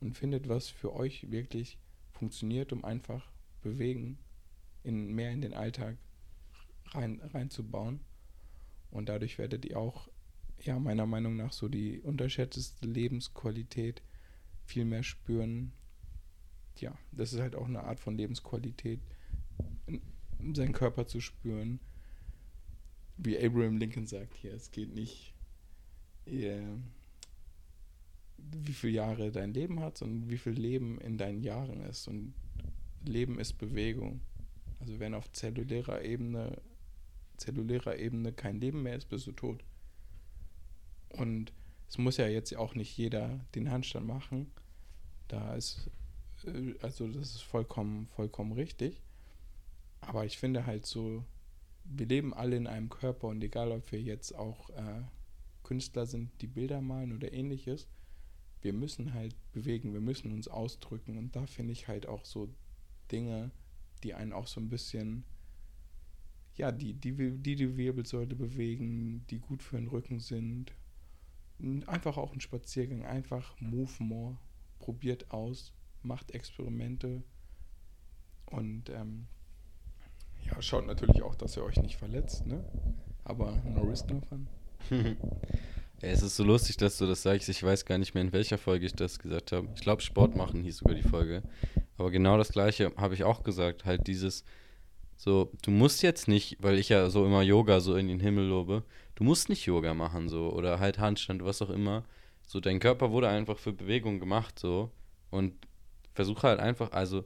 und findet, was für euch wirklich funktioniert, um einfach bewegen, in, mehr in den Alltag rein, reinzubauen. Und dadurch werdet ihr auch, ja, meiner Meinung nach so die unterschätzte Lebensqualität viel mehr spüren. Ja, das ist halt auch eine Art von Lebensqualität, seinen Körper zu spüren. Wie Abraham Lincoln sagt hier, es geht nicht, äh, wie viele Jahre dein Leben hat, sondern wie viel Leben in deinen Jahren ist. Und Leben ist Bewegung. Also wenn auf zellulärer Ebene, zellulärer Ebene kein Leben mehr ist, bist du tot. Und es muss ja jetzt auch nicht jeder den Handstand machen. Da ist, äh, also das ist vollkommen, vollkommen richtig. Aber ich finde halt so, wir leben alle in einem Körper und egal, ob wir jetzt auch äh, Künstler sind, die Bilder malen oder ähnliches, wir müssen halt bewegen, wir müssen uns ausdrücken und da finde ich halt auch so Dinge, die einen auch so ein bisschen, ja, die die, die, die Wirbelsäule bewegen, die gut für den Rücken sind. Einfach auch ein Spaziergang, einfach move more, probiert aus, macht Experimente und ähm, ja, schaut natürlich auch, dass ihr euch nicht verletzt, ne? Aber no risk, no fun. <laughs> Es ist so lustig, dass du das sagst. Ich weiß gar nicht mehr, in welcher Folge ich das gesagt habe. Ich glaube, Sport machen hieß sogar die Folge. Aber genau das Gleiche habe ich auch gesagt. Halt dieses, so, du musst jetzt nicht, weil ich ja so immer Yoga so in den Himmel lobe, du musst nicht Yoga machen, so, oder halt Handstand, was auch immer. So, dein Körper wurde einfach für Bewegung gemacht, so. Und versuche halt einfach, also,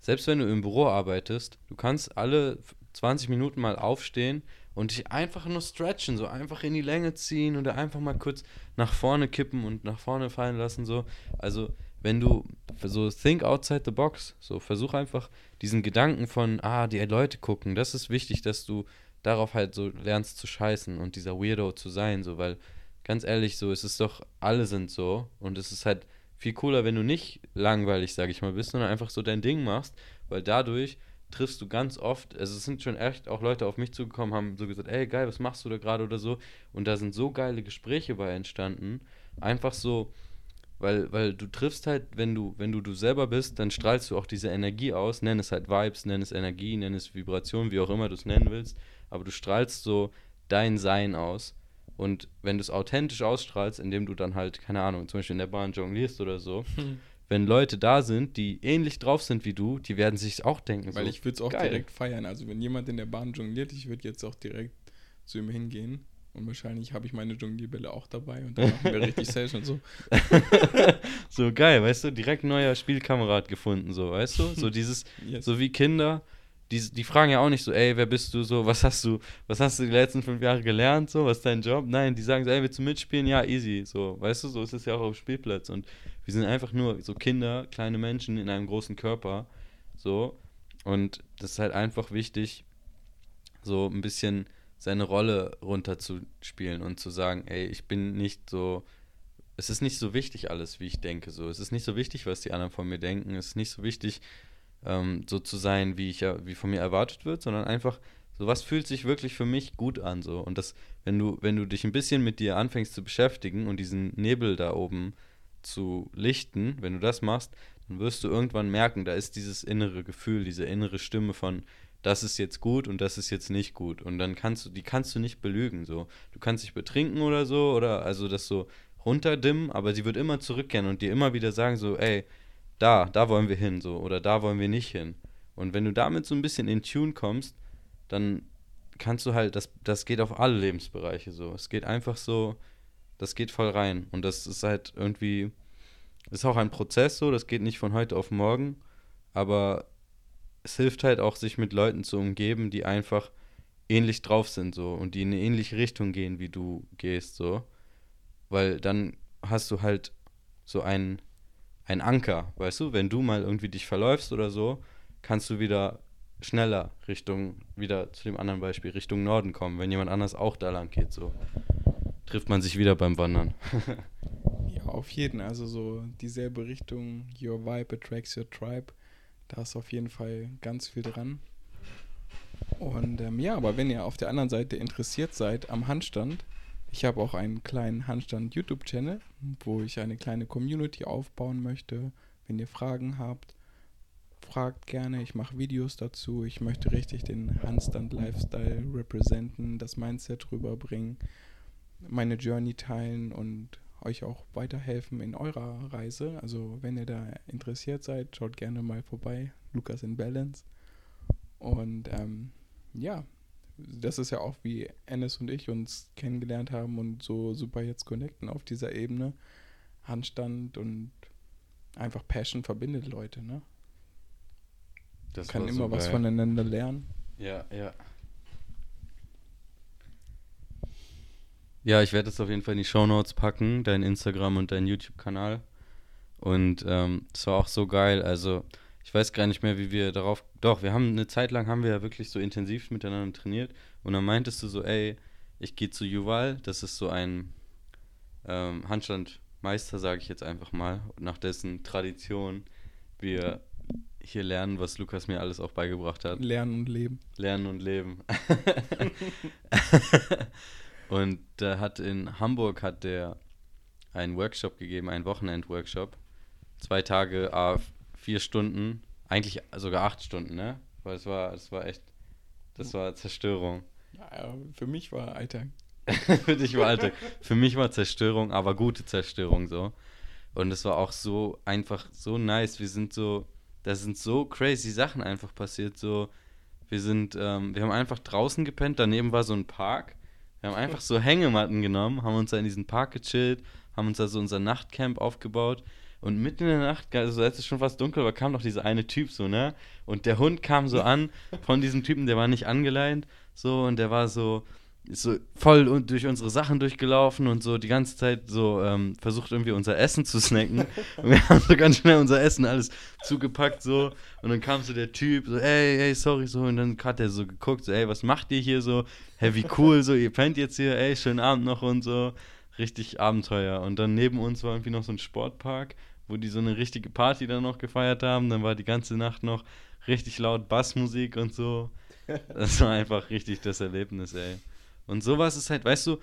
selbst wenn du im Büro arbeitest, du kannst alle 20 Minuten mal aufstehen und dich einfach nur stretchen, so einfach in die Länge ziehen oder einfach mal kurz nach vorne kippen und nach vorne fallen lassen, so. Also, wenn du so think outside the box, so versuch einfach diesen Gedanken von, ah, die Leute gucken, das ist wichtig, dass du darauf halt so lernst zu scheißen und dieser Weirdo zu sein, so, weil ganz ehrlich, so, es ist doch, alle sind so und es ist halt viel cooler, wenn du nicht langweilig, sag ich mal, bist, sondern einfach so dein Ding machst, weil dadurch triffst du ganz oft, also es sind schon echt auch Leute auf mich zugekommen, haben so gesagt, ey geil, was machst du da gerade oder so? Und da sind so geile Gespräche bei entstanden, einfach so, weil, weil du triffst halt, wenn du, wenn du du selber bist, dann strahlst du auch diese Energie aus, nenn es halt Vibes, nenn es Energie, nenn es Vibration, wie auch immer du es nennen willst, aber du strahlst so dein Sein aus und wenn du es authentisch ausstrahlst, indem du dann halt, keine Ahnung, zum Beispiel in der Bahn jonglierst oder so, hm wenn Leute da sind, die ähnlich drauf sind wie du, die werden sich auch denken. Weil so, ich würde es auch geil. direkt feiern. Also wenn jemand in der Bahn jongliert, ich würde jetzt auch direkt zu ihm hingehen. Und wahrscheinlich habe ich meine Jonglierbälle auch dabei und dann machen wir richtig <laughs> Session so. <laughs> so geil, weißt du, direkt neuer Spielkamerad gefunden, so, weißt du? So dieses, yes. so wie Kinder, die, die fragen ja auch nicht so, ey, wer bist du so, was hast du, was hast du die letzten fünf Jahre gelernt, so, was ist dein Job? Nein, die sagen so, ey, willst du mitspielen? Ja, easy, so, weißt du, so ist es ja auch auf Spielplatz und wir sind einfach nur so Kinder, kleine Menschen in einem großen Körper. So. Und das ist halt einfach wichtig, so ein bisschen seine Rolle runterzuspielen und zu sagen, ey, ich bin nicht so. Es ist nicht so wichtig alles, wie ich denke. So, es ist nicht so wichtig, was die anderen von mir denken. Es ist nicht so wichtig, ähm, so zu sein, wie ich wie von mir erwartet wird, sondern einfach so was fühlt sich wirklich für mich gut an so und das wenn du wenn du dich ein bisschen mit dir anfängst zu beschäftigen und diesen Nebel da oben zu lichten, wenn du das machst, dann wirst du irgendwann merken, da ist dieses innere Gefühl, diese innere Stimme von, das ist jetzt gut und das ist jetzt nicht gut. Und dann kannst du, die kannst du nicht belügen. So. Du kannst dich betrinken oder so, oder also das so runterdimmen, aber sie wird immer zurückkehren und dir immer wieder sagen, so, ey, da, da wollen wir hin, so, oder da wollen wir nicht hin. Und wenn du damit so ein bisschen in Tune kommst, dann kannst du halt, das, das geht auf alle Lebensbereiche so. Es geht einfach so, das geht voll rein. Und das ist halt irgendwie, ist auch ein Prozess so, das geht nicht von heute auf morgen, aber es hilft halt auch, sich mit Leuten zu umgeben, die einfach ähnlich drauf sind so und die in eine ähnliche Richtung gehen, wie du gehst so. Weil dann hast du halt so einen, einen Anker, weißt du, wenn du mal irgendwie dich verläufst oder so, kannst du wieder schneller Richtung, wieder zu dem anderen Beispiel, Richtung Norden kommen, wenn jemand anders auch da lang geht so trifft man sich wieder beim Wandern. <laughs> auf jeden. Also so dieselbe Richtung, Your Vibe attracts your tribe. Da ist auf jeden Fall ganz viel dran. Und ähm, ja, aber wenn ihr auf der anderen Seite interessiert seid am Handstand, ich habe auch einen kleinen Handstand YouTube-Channel, wo ich eine kleine Community aufbauen möchte. Wenn ihr Fragen habt, fragt gerne. Ich mache Videos dazu. Ich möchte richtig den Handstand-Lifestyle representen, das Mindset rüberbringen, meine Journey teilen und euch auch weiterhelfen in eurer Reise. Also wenn ihr da interessiert seid, schaut gerne mal vorbei. Lukas in Balance. Und ähm, ja, das ist ja auch wie Ennis und ich uns kennengelernt haben und so super jetzt connecten auf dieser Ebene. Handstand und einfach Passion verbindet Leute, ne? Das kann immer so was voneinander lernen. Ja, ja. Ja, ich werde es auf jeden Fall in die Show Notes packen, dein Instagram und dein YouTube-Kanal. Und ähm, es ähm, war auch so geil. Also, ich weiß gar nicht mehr, wie wir darauf. Doch, wir haben eine Zeit lang haben wir ja wirklich so intensiv miteinander trainiert. Und dann meintest du so, ey, ich gehe zu Juval, das ist so ein ähm, Handstandmeister, sage ich jetzt einfach mal, nach dessen Tradition wir hier lernen, was Lukas mir alles auch beigebracht hat. Lernen und leben. Lernen und leben. <laughs> und da hat in Hamburg hat der einen Workshop gegeben, einen Wochenend-Workshop. Zwei Tage, vier Stunden, eigentlich sogar acht Stunden, ne? Weil es war, es war echt, das war Zerstörung. Ja, für mich war Alltag. <laughs> für dich war Alltag. Für mich war Zerstörung, aber gute Zerstörung so. Und es war auch so einfach so nice. Wir sind so, da sind so crazy Sachen einfach passiert. So, wir sind, ähm, wir haben einfach draußen gepennt, daneben war so ein Park. Wir haben einfach so Hängematten genommen, haben uns da in diesen Park gechillt, haben uns da so unser Nachtcamp aufgebaut. Und mitten in der Nacht, also als es schon fast dunkel war, kam noch dieser eine Typ so, ne? Und der Hund kam so an von diesem Typen, der war nicht angeleint, so, und der war so, so voll durch unsere Sachen durchgelaufen und so die ganze Zeit so ähm, versucht irgendwie unser Essen zu snacken. <laughs> Und wir haben so ganz schnell unser Essen alles zugepackt so. Und dann kam so der Typ so, ey, ey, sorry so. Und dann hat er so geguckt, so, ey, was macht ihr hier so? Hey, wie cool so, ihr pennt jetzt hier, ey, schönen Abend noch und so. Richtig Abenteuer. Und dann neben uns war irgendwie noch so ein Sportpark, wo die so eine richtige Party dann noch gefeiert haben. Dann war die ganze Nacht noch richtig laut Bassmusik und so. <laughs> Das war einfach richtig das Erlebnis, ey. Und sowas ist halt, weißt du,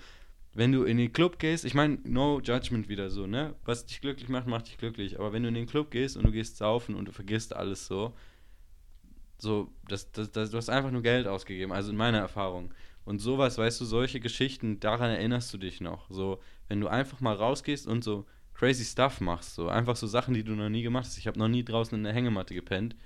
wenn du in den Club gehst, ich meine, no judgment wieder so, ne? Was dich glücklich macht, macht dich glücklich. Aber wenn du in den Club gehst und du gehst saufen und du vergisst alles so, so, das, das, das, du hast einfach nur Geld ausgegeben, also in meiner Erfahrung. Und sowas, weißt du, solche Geschichten, daran erinnerst du dich noch. So, wenn du einfach mal rausgehst und so crazy Stuff machst, so einfach so Sachen, die du noch nie gemacht hast. Ich habe noch nie draußen in der Hängematte gepennt.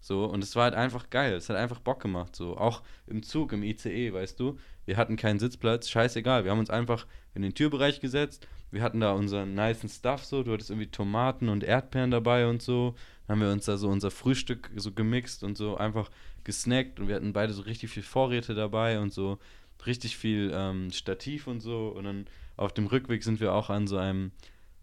So, und es war halt einfach geil. Es hat einfach Bock gemacht. So, auch im Zug, im ICE, weißt du. Wir hatten keinen Sitzplatz, scheißegal. Wir haben uns einfach in den Türbereich gesetzt. Wir hatten da unseren niceen Stuff so. Du hattest irgendwie Tomaten und Erdbeeren dabei und so. Dann haben wir uns da so unser Frühstück so gemixt und so einfach gesnackt. Und wir hatten beide so richtig viel Vorräte dabei und so richtig viel ähm, Stativ und so. Und dann auf dem Rückweg sind wir auch an so einem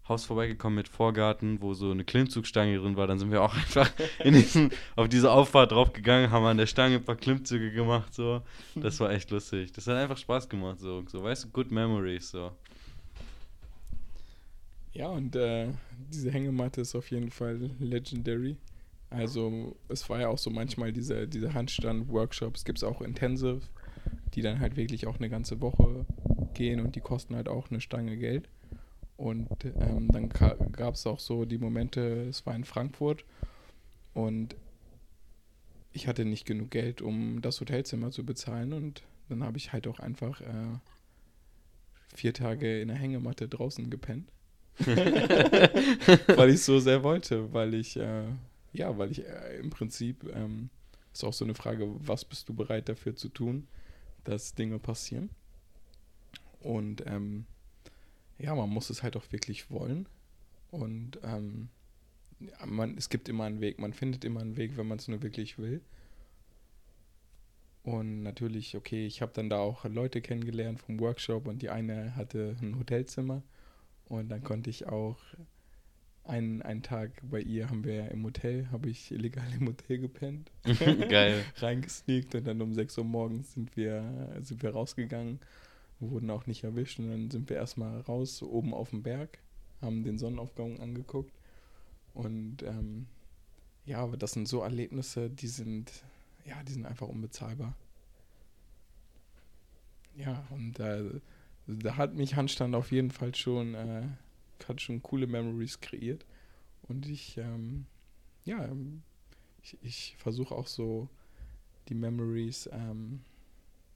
Haus vorbeigekommen mit Vorgarten, wo so eine Klimmzugstange drin war. Dann sind wir auch <laughs> einfach in diesen, auf diese Auffahrt draufgegangen, haben an der Stange ein paar Klimmzüge gemacht. So. Das war echt lustig. Das hat einfach Spaß gemacht. So, so weißt du, good memories. So. Ja, und äh, diese Hängematte ist auf jeden Fall legendary. Also es war ja auch so manchmal diese, diese Handstand-Workshops, gibt es auch Intensive, die dann halt wirklich auch eine ganze Woche gehen und die kosten halt auch eine Stange Geld. Und ähm, dann gab es auch so die Momente, es war in Frankfurt und ich hatte nicht genug Geld, um das Hotelzimmer zu bezahlen und dann habe ich halt auch einfach äh, vier Tage in der Hängematte draußen gepennt. <laughs> weil ich so sehr wollte, weil ich, äh, ja, weil ich äh, im Prinzip, ähm, ist auch so eine Frage, was bist du bereit dafür zu tun, dass Dinge passieren? Und ähm, ja, man muss es halt auch wirklich wollen. Und ähm, man, es gibt immer einen Weg, man findet immer einen Weg, wenn man es nur wirklich will. Und natürlich, okay, ich habe dann da auch Leute kennengelernt vom Workshop und die eine hatte ein Hotelzimmer. Und dann konnte ich auch einen, einen Tag bei ihr haben wir im Hotel, habe ich illegal im Hotel gepennt. <laughs> Geil. <laughs> Reingesneakt und dann um 6 Uhr morgens sind wir, sind wir rausgegangen wurden auch nicht erwischt und dann sind wir erstmal raus, oben auf dem Berg, haben den Sonnenaufgang angeguckt. Und ähm, ja, aber das sind so Erlebnisse, die sind, ja, die sind einfach unbezahlbar. Ja, und äh, da hat mich Handstand auf jeden Fall schon, äh, hat schon coole Memories kreiert. Und ich, ähm, ja, ich, ich versuche auch so die Memories, ähm,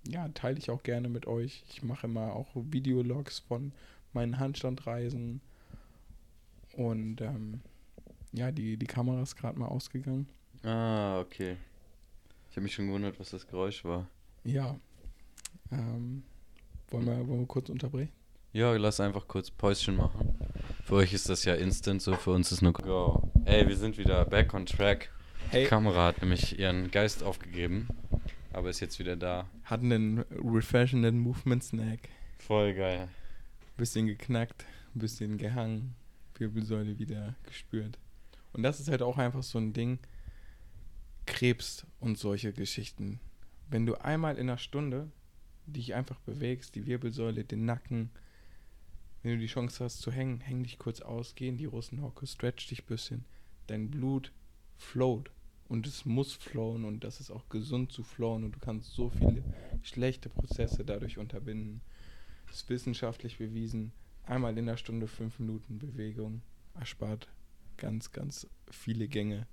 ja, teile ich auch gerne mit euch. Ich mache immer auch Videologs von meinen Handstandreisen. Und ähm, ja, die, die Kamera ist gerade mal ausgegangen. Ah, okay. Ich habe mich schon gewundert, was das Geräusch war. Ja. Ähm, wollen, wir, wollen wir kurz unterbrechen? Ja, lass einfach kurz Päuschen machen. Für euch ist das ja instant, so für uns ist nur Go. Ey, wir sind wieder back on track. Hey. Die Kamera hat nämlich ihren Geist aufgegeben, aber ist jetzt wieder da. Hatten einen refreshenden Movement Snack. Voll geil. Bisschen geknackt, bisschen gehangen, Wirbelsäule wieder gespürt. Und das ist halt auch einfach so ein Ding, Krebs und solche Geschichten. Wenn du einmal in einer Stunde dich einfach bewegst, die Wirbelsäule, den Nacken, wenn du die Chance hast zu hängen, häng dich kurz aus, geh in die Russenhocke, stretch dich ein bisschen. Dein Blut float und es muss flowen und das ist auch gesund zu flowen und du kannst so viele schlechte Prozesse dadurch unterbinden. Das ist wissenschaftlich bewiesen. Einmal in der Stunde fünf Minuten Bewegung erspart ganz, ganz viele Gänge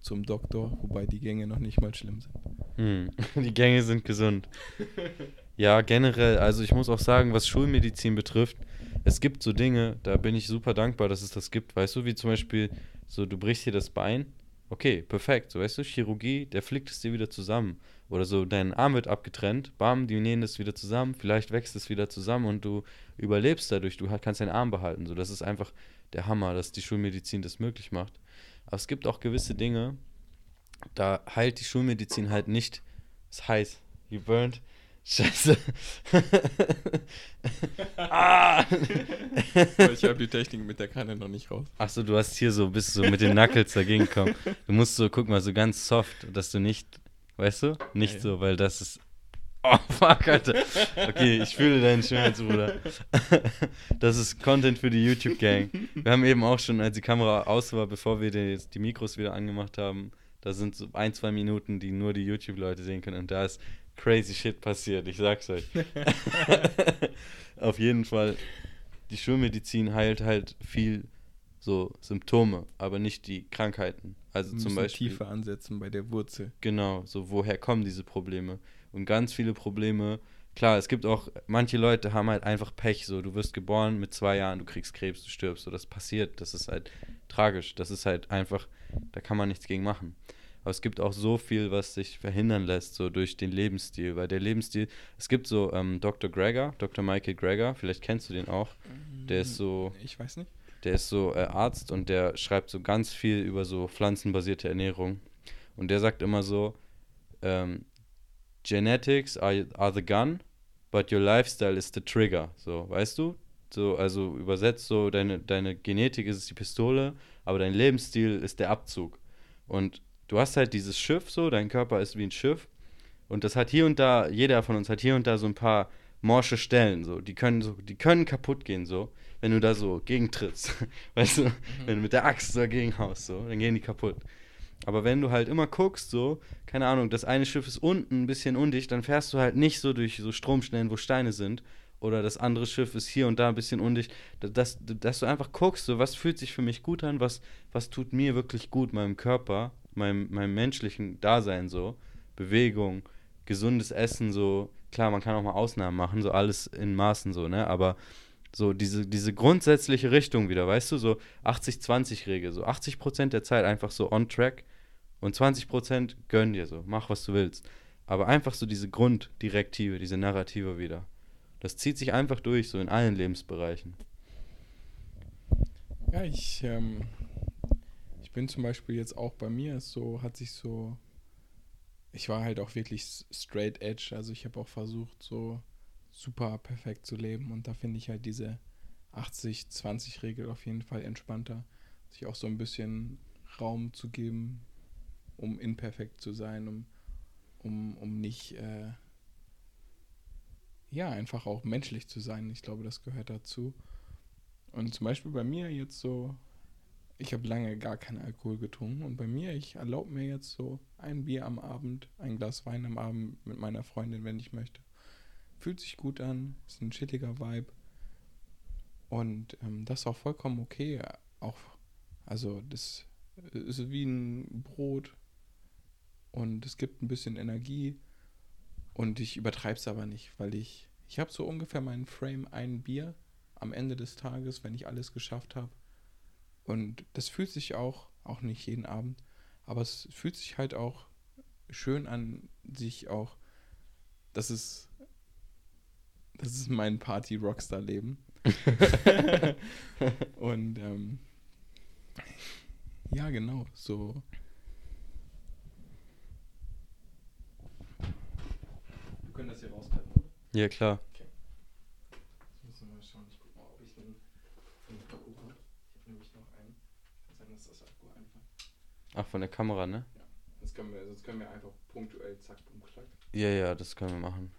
zum Doktor, wobei die Gänge noch nicht mal schlimm sind. Hm. <laughs> Die Gänge sind gesund. <laughs> Ja, generell, also ich muss auch sagen, was Schulmedizin betrifft, es gibt so Dinge, da bin ich super dankbar, dass es das gibt. Weißt du, wie zum Beispiel, so du brichst dir das Bein, okay, perfekt. So, weißt du, Chirurgie, der flickt es dir wieder zusammen. Oder so, dein Arm wird abgetrennt, bam, die nähen es wieder zusammen, vielleicht wächst es wieder zusammen und du überlebst dadurch, du kannst deinen Arm behalten. So, das ist einfach der Hammer, dass die Schulmedizin das möglich macht. Aber es gibt auch gewisse Dinge, da heilt die Schulmedizin halt nicht. Es heißt, you burned. Scheiße. <laughs> ah! ich habe die Technik mit der Kanne noch nicht raus. Achso, du hast hier so, bist so mit den Knuckles dagegen gekommen. Du musst so, guck mal, so ganz soft, dass du nicht, weißt du? Nicht ja, ja. so, weil das ist. Oh, fuck, Alter. Okay, ich fühle deinen Schmerz, Bruder. Das ist Content für die YouTube-Gang. Wir haben eben auch schon, als die Kamera aus war, bevor wir die, die Mikros wieder angemacht haben, da sind so ein, zwei Minuten, die nur die YouTube-Leute sehen können. Und da ist crazy shit passiert, ich sag's euch. <laughs> Auf jeden Fall, die Schulmedizin heilt halt viel so Symptome, aber nicht die Krankheiten. Also zum Beispiel. tiefer ansetzen bei der Wurzel. Genau, so woher kommen diese Probleme? Und ganz viele Probleme, klar, es gibt auch, manche Leute haben halt einfach Pech, so du wirst geboren mit zwei Jahren, du kriegst Krebs, du stirbst, so das passiert, das ist halt tragisch, das ist halt einfach, da kann man nichts gegen machen. Aber es gibt auch so viel, was sich verhindern lässt, so durch den Lebensstil. Weil der Lebensstil, es gibt so ähm, Dr. Greger, Dr. Michael Greger, vielleicht kennst du den auch. Der ist so. Ich weiß nicht. Der ist so äh, Arzt und der schreibt so ganz viel über so pflanzenbasierte Ernährung. Und der sagt immer so: ähm, Genetics are, are the gun, but your lifestyle is the trigger. So, weißt du? So, also übersetzt so, deine, deine Genetik ist die Pistole, aber dein Lebensstil ist der Abzug. Und du hast halt dieses Schiff so, dein Körper ist wie ein Schiff und das hat hier und da, jeder von uns hat hier und da so ein paar morsche Stellen, so, die können so, die können kaputt gehen, so, wenn du da so gegentrittst, <laughs> weißt du, mhm. wenn du mit der Axt dagegen haust, so, dann gehen die kaputt. Aber wenn du halt immer guckst, so, keine Ahnung, das eine Schiff ist unten ein bisschen undicht, dann fährst du halt nicht so durch so Stromstellen, wo Steine sind. Oder das andere Schiff ist hier und da ein bisschen undicht. Dass, dass du einfach guckst, so, was fühlt sich für mich gut an, was, was tut mir wirklich gut, meinem Körper meinem, meinem menschlichen Dasein so. Bewegung, gesundes Essen, so, klar, man kann auch mal Ausnahmen machen, so alles in Maßen so, ne? Aber so diese, diese grundsätzliche Richtung wieder, weißt du, so 80-20-Regel, so 80% der Zeit einfach so on track und 20% gönn dir so, mach was du willst. Aber einfach so diese Grunddirektive, diese Narrative wieder. Das zieht sich einfach durch, so in allen Lebensbereichen. Ja, ich ähm, ich bin zum Beispiel jetzt auch bei mir, so hat sich so, ich war halt auch wirklich straight edge, also ich habe auch versucht, so super perfekt zu leben und da finde ich halt diese 80-20-Regel auf jeden Fall entspannter, sich auch so ein bisschen Raum zu geben, um imperfekt zu sein, um, um, um nicht, äh, ja, einfach auch menschlich zu sein. Ich glaube, das gehört dazu. Und zum Beispiel bei mir jetzt so, ich habe lange gar keinen Alkohol getrunken und bei mir, ich erlaube mir jetzt so ein Bier am Abend, ein Glas Wein am Abend mit meiner Freundin, wenn ich möchte. Fühlt sich gut an, ist ein chilliger Vibe. Und ähm, das ist auch vollkommen okay. Auch, also das ist wie ein Brot und es gibt ein bisschen Energie und ich übertreibe es aber nicht, weil ich, ich habe so ungefähr meinen Frame ein Bier am Ende des Tages, wenn ich alles geschafft habe. Und das fühlt sich auch, auch nicht jeden Abend, aber es fühlt sich halt auch schön an, sich auch, das ist, das ist mein Party-Rockstar-Leben. <laughs> und ähm, ja, genau, so. Wir können das hier rauscutten, oder? Ja, klar. Ich muss mal schauen, ich guck mal, ob ich einen, einen Akku habe. Ich habe nämlich noch einen. Kann sein, dass das Akku einfach. Ach, von der Kamera, ne? Sonst können wir, sonst können wir einfach punktuell zack, bumm, klack. Ja, ja, das können wir machen.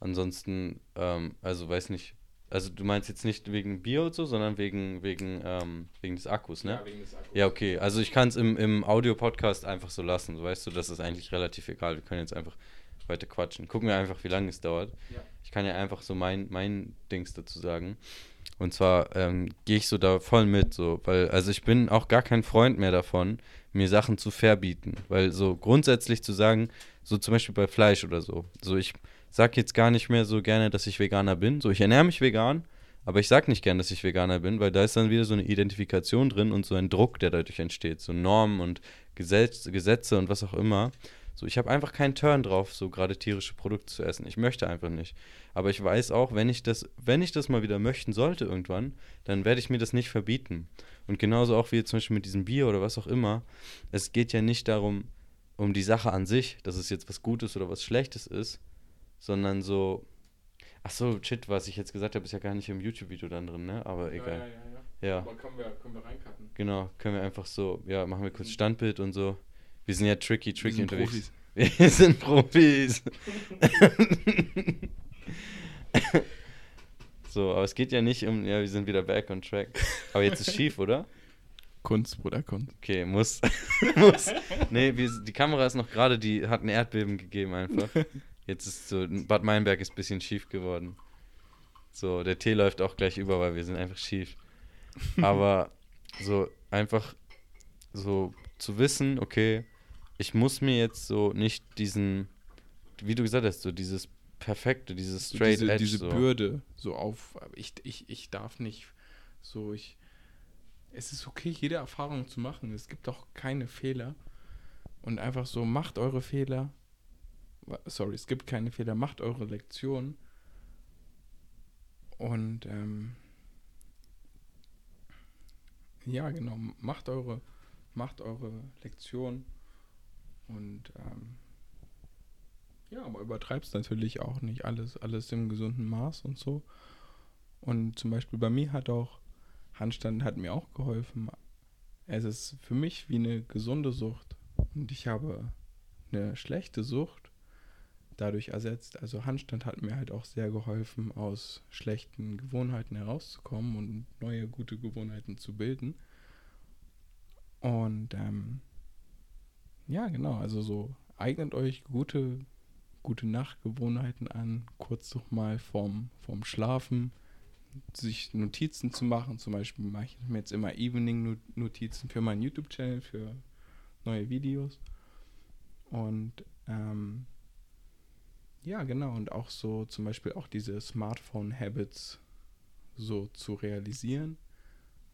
Ansonsten, ähm, also weiß nicht, also du meinst jetzt nicht wegen Bier und so, sondern wegen, wegen, ähm, wegen des Akkus, ne? Ja, wegen des Akkus. Ja, okay. Also ich kann es im, im Audio-Podcast einfach so lassen. So weißt du, das ist eigentlich relativ egal. Wir können jetzt einfach weiter quatschen. Gucken wir einfach, wie lange es dauert. Ja. Ich kann ja einfach so mein, mein Dings dazu sagen. Und zwar ähm, gehe ich so da voll mit, so, weil, also ich bin auch gar kein Freund mehr davon, mir Sachen zu verbieten. Weil so grundsätzlich zu sagen, so zum Beispiel bei Fleisch oder so, so ich sag jetzt gar nicht mehr so gerne, dass ich Veganer bin. So, ich ernähre mich vegan, aber ich sag nicht gern, dass ich Veganer bin, weil da ist dann wieder so eine Identifikation drin und so ein Druck, der dadurch entsteht. So Normen und Gesetz, Gesetze und was auch immer. So, ich habe einfach keinen Turn drauf, so gerade tierische Produkte zu essen. Ich möchte einfach nicht. Aber ich weiß auch, wenn ich das, wenn ich das mal wieder möchten sollte irgendwann, dann werde ich mir das nicht verbieten. Und genauso auch wie zum Beispiel mit diesem Bier oder was auch immer. Es geht ja nicht darum, um die Sache an sich, dass es jetzt was Gutes oder was Schlechtes ist, sondern so. Ach so, shit, was ich jetzt gesagt habe, ist ja gar nicht im YouTube-Video dann drin, ne? Aber Ja, egal. ja, ja, ja. Ja, Aber können wir, können wir reincutten. genau. Können wir einfach so, ja, machen wir kurz Standbild und so. Wir sind ja tricky, tricky sind unterwegs. <laughs> Wir sind Profis. <laughs> so, aber es geht ja nicht um, ja, wir sind wieder back on track. Aber jetzt ist schief, oder? Kunst, Bruder, Kunst. Okay, muss. <laughs> muss. Nee, wir, die Kamera ist noch gerade, die hat ein Erdbeben gegeben einfach. Jetzt ist so, Bad Meinberg ist ein bisschen schief geworden. So, der Tee läuft auch gleich über, weil wir sind einfach schief. <laughs> Aber so einfach so zu wissen, okay, ich muss mir jetzt so nicht diesen, wie du gesagt hast, so dieses perfekte, dieses So straight diese, edge. diese so. Bürde so auf. Ich, ich, ich darf nicht so, ich. Es ist okay, jede Erfahrung zu machen. Es gibt auch keine Fehler. Und einfach so, macht eure Fehler. Sorry, es gibt keine Fehler. Macht eure Lektion. Und ähm, ja, genau, macht eure, macht eure Lektion. Und ähm, ja, aber übertreibst natürlich auch nicht alles, alles im gesunden Maß und so. Und zum Beispiel bei mir hat auch, Handstand hat mir auch geholfen. Es ist für mich wie eine gesunde Sucht. Und ich habe eine schlechte Sucht dadurch ersetzt. Also Handstand hat mir halt auch sehr geholfen, aus schlechten Gewohnheiten herauszukommen und neue gute Gewohnheiten zu bilden. Und ähm, ja, genau, also so eignet euch gute gute Nachtgewohnheiten an, kurz noch mal vorm, vorm Schlafen sich Notizen zu machen. Zum Beispiel mache ich mir jetzt immer Evening-Notizen für meinen YouTube-Channel, für neue Videos. Und ähm, ja, genau, und auch so zum Beispiel auch diese Smartphone-Habits so zu realisieren.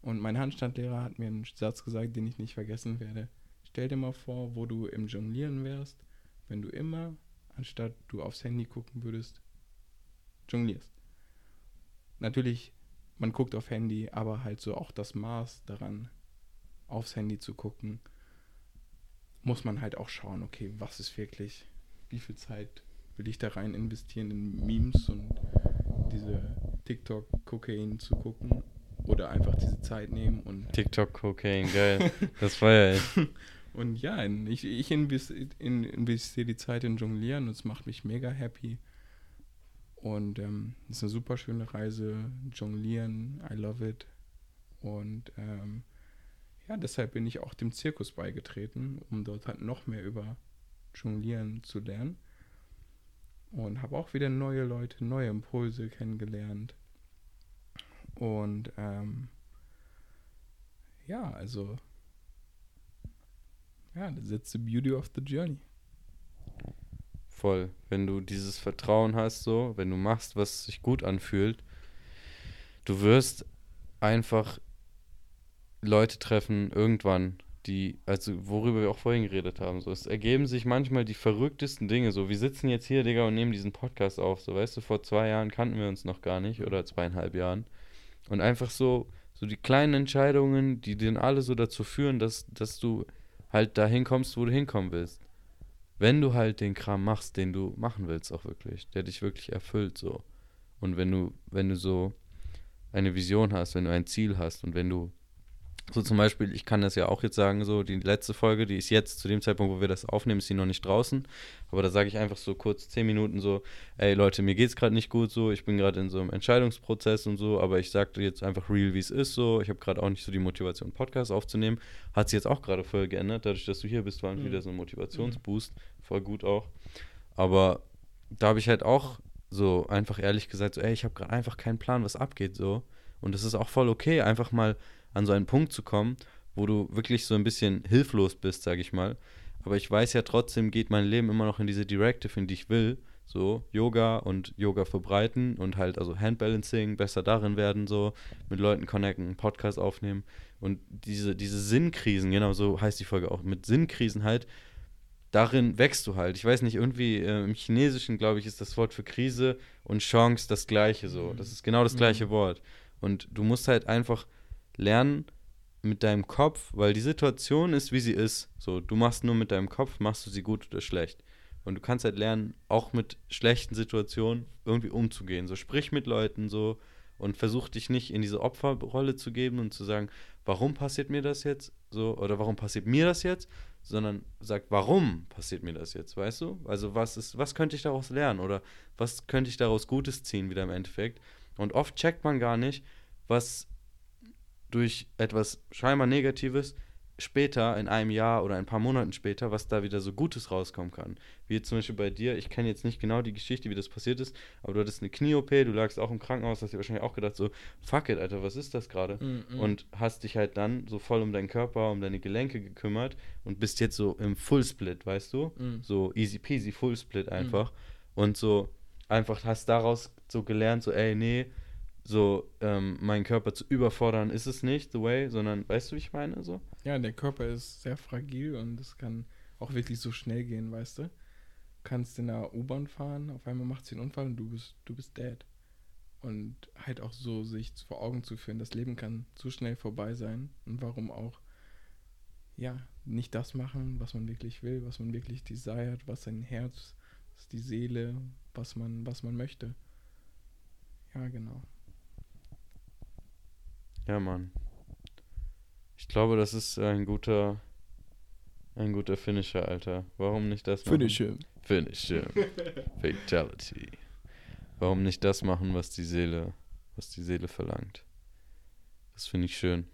Und mein Handstandlehrer hat mir einen Satz gesagt, den ich nicht vergessen werde. Stell dir mal vor, wo du im Jonglieren wärst, wenn du immer anstatt du aufs Handy gucken würdest, jonglierst. Natürlich, man guckt auf Handy, aber halt so auch das Maß daran, aufs Handy zu gucken, muss man halt auch schauen, okay, was ist wirklich, wie viel Zeit will ich da rein investieren in Memes und diese TikTok-Kokain zu gucken oder einfach diese Zeit nehmen und TikTok, Cocaine, geil. Das feier ich. <laughs> Und ja, ich, ich investi- in, investiere die Zeit in Jonglieren und es macht mich mega happy. Und ähm, ist eine super schöne Reise. Jonglieren, I love it. Und ähm, ja, deshalb bin ich auch dem Zirkus beigetreten, um dort halt noch mehr über Jonglieren zu lernen. Und habe auch wieder neue Leute, neue Impulse kennengelernt. Und ähm, ja, also ja, that's the beauty of the journey. Voll. Wenn du dieses Vertrauen hast, so, wenn du machst, was sich gut anfühlt, du wirst einfach Leute treffen irgendwann, die, also worüber wir auch vorhin geredet haben, so, es ergeben sich manchmal die verrücktesten Dinge, so, wir sitzen jetzt hier, Digga, und nehmen diesen Podcast auf, so, weißt du, vor zwei Jahren kannten wir uns noch gar nicht, oder zweieinhalb Jahren, und einfach so, so die kleinen Entscheidungen, die den alle so dazu führen, dass, dass du halt dahin kommst, wo du hinkommen willst. Wenn du halt den Kram machst, den du machen willst, auch wirklich, der dich wirklich erfüllt, so. Und wenn du, wenn du so eine Vision hast, wenn du ein Ziel hast und wenn du so zum Beispiel, ich kann das ja auch jetzt sagen, so die letzte Folge, die ist jetzt zu dem Zeitpunkt, wo wir das aufnehmen, ist sie noch nicht draußen. Aber da sage ich einfach so kurz zehn Minuten so, ey Leute, mir geht's gerade nicht gut so, ich bin gerade in so einem Entscheidungsprozess und so, aber ich sagte jetzt einfach real, wie es ist so. Ich habe gerade auch nicht so die Motivation, Podcast aufzunehmen. Hat sich jetzt auch gerade voll geändert, dadurch, dass du hier bist, war mhm. wieder so ein Motivationsboost, voll gut auch. Aber da habe ich halt auch so einfach ehrlich gesagt, so, ey, ich habe gerade einfach keinen Plan, was abgeht so. Und das ist auch voll okay, einfach mal an so einen Punkt zu kommen, wo du wirklich so ein bisschen hilflos bist, sag ich mal. Aber ich weiß ja trotzdem, geht mein Leben immer noch in diese Directive, in die ich will. So, Yoga und Yoga verbreiten und halt also Handbalancing, besser darin werden, so, mit Leuten connecten, Podcast aufnehmen. Und diese, diese Sinnkrisen, genau so heißt die Folge auch, mit Sinnkrisen halt, darin wächst du halt. Ich weiß nicht, irgendwie äh, im Chinesischen, glaube ich, ist das Wort für Krise und Chance das gleiche so. Das ist genau das gleiche mhm. Wort. Und du musst halt einfach lernen mit deinem Kopf, weil die Situation ist, wie sie ist. So, du machst nur mit deinem Kopf, machst du sie gut oder schlecht. Und du kannst halt lernen, auch mit schlechten Situationen irgendwie umzugehen. So, sprich mit Leuten so und versuch dich nicht in diese Opferrolle zu geben und zu sagen, warum passiert mir das jetzt? So, oder warum passiert mir das jetzt? Sondern sag, warum passiert mir das jetzt, weißt du? Also, was ist, was könnte ich daraus lernen? Oder was könnte ich daraus Gutes ziehen, wieder im Endeffekt? Und oft checkt man gar nicht, was durch etwas scheinbar Negatives später, in einem Jahr oder ein paar Monaten später, was da wieder so Gutes rauskommen kann. Wie zum Beispiel bei dir, ich kenne jetzt nicht genau die Geschichte, wie das passiert ist, aber du hattest eine Knie-OP, du lagst auch im Krankenhaus, hast dir wahrscheinlich auch gedacht, so, fuck it, Alter, was ist das gerade? Mm -mm. Und hast dich halt dann so voll um deinen Körper, um deine Gelenke gekümmert und bist jetzt so im Full-Split, weißt du? Mm. So easy peasy Full-Split mm. einfach. Und so einfach hast daraus so gelernt, so, ey, nee, so ähm, meinen Körper zu überfordern, ist es nicht the way, sondern weißt du, wie ich meine? So? Ja, der Körper ist sehr fragil und es kann auch wirklich so schnell gehen, weißt du? Kannst in der U-Bahn fahren, auf einmal macht sie einen Unfall und du bist, du bist dead. Und halt auch so sich vor Augen zu führen, das Leben kann zu schnell vorbei sein und warum auch, ja, nicht das machen, was man wirklich will, was man wirklich desired, was sein Herz, was die Seele, was man, was man möchte. Ja, genau. Ja, Mann. Ich glaube, das ist ein guter, ein guter Finisher, Alter. Warum nicht das machen? Finish him. Finish him. <laughs> Fatality. Warum nicht das machen, was die Seele, was die Seele verlangt? Das finde ich schön.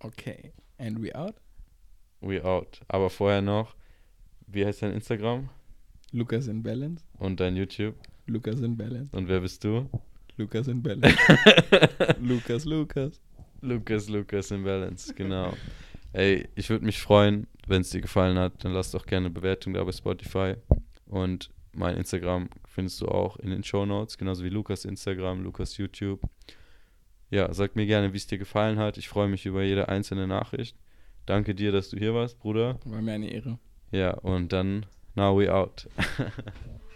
Okay. And we out? We out. Aber vorher noch, wie heißt dein Instagram? Lucas in Balance. Und dein YouTube? Lucas in Balance. Und wer bist du? Lukas in <laughs> Balance. Lukas, Lukas. Lukas, Lukas in Balance, genau. Ey, ich würde mich freuen, wenn es dir gefallen hat, dann lass doch gerne eine Bewertung da bei Spotify. Und mein Instagram findest du auch in den Show Notes, genauso wie Lukas Instagram, Lukas YouTube. Ja, sag mir gerne, wie es dir gefallen hat. Ich freue mich über jede einzelne Nachricht. Danke dir, dass du hier warst, Bruder. War mir eine Ehre. Ja, und dann, now we out. <laughs>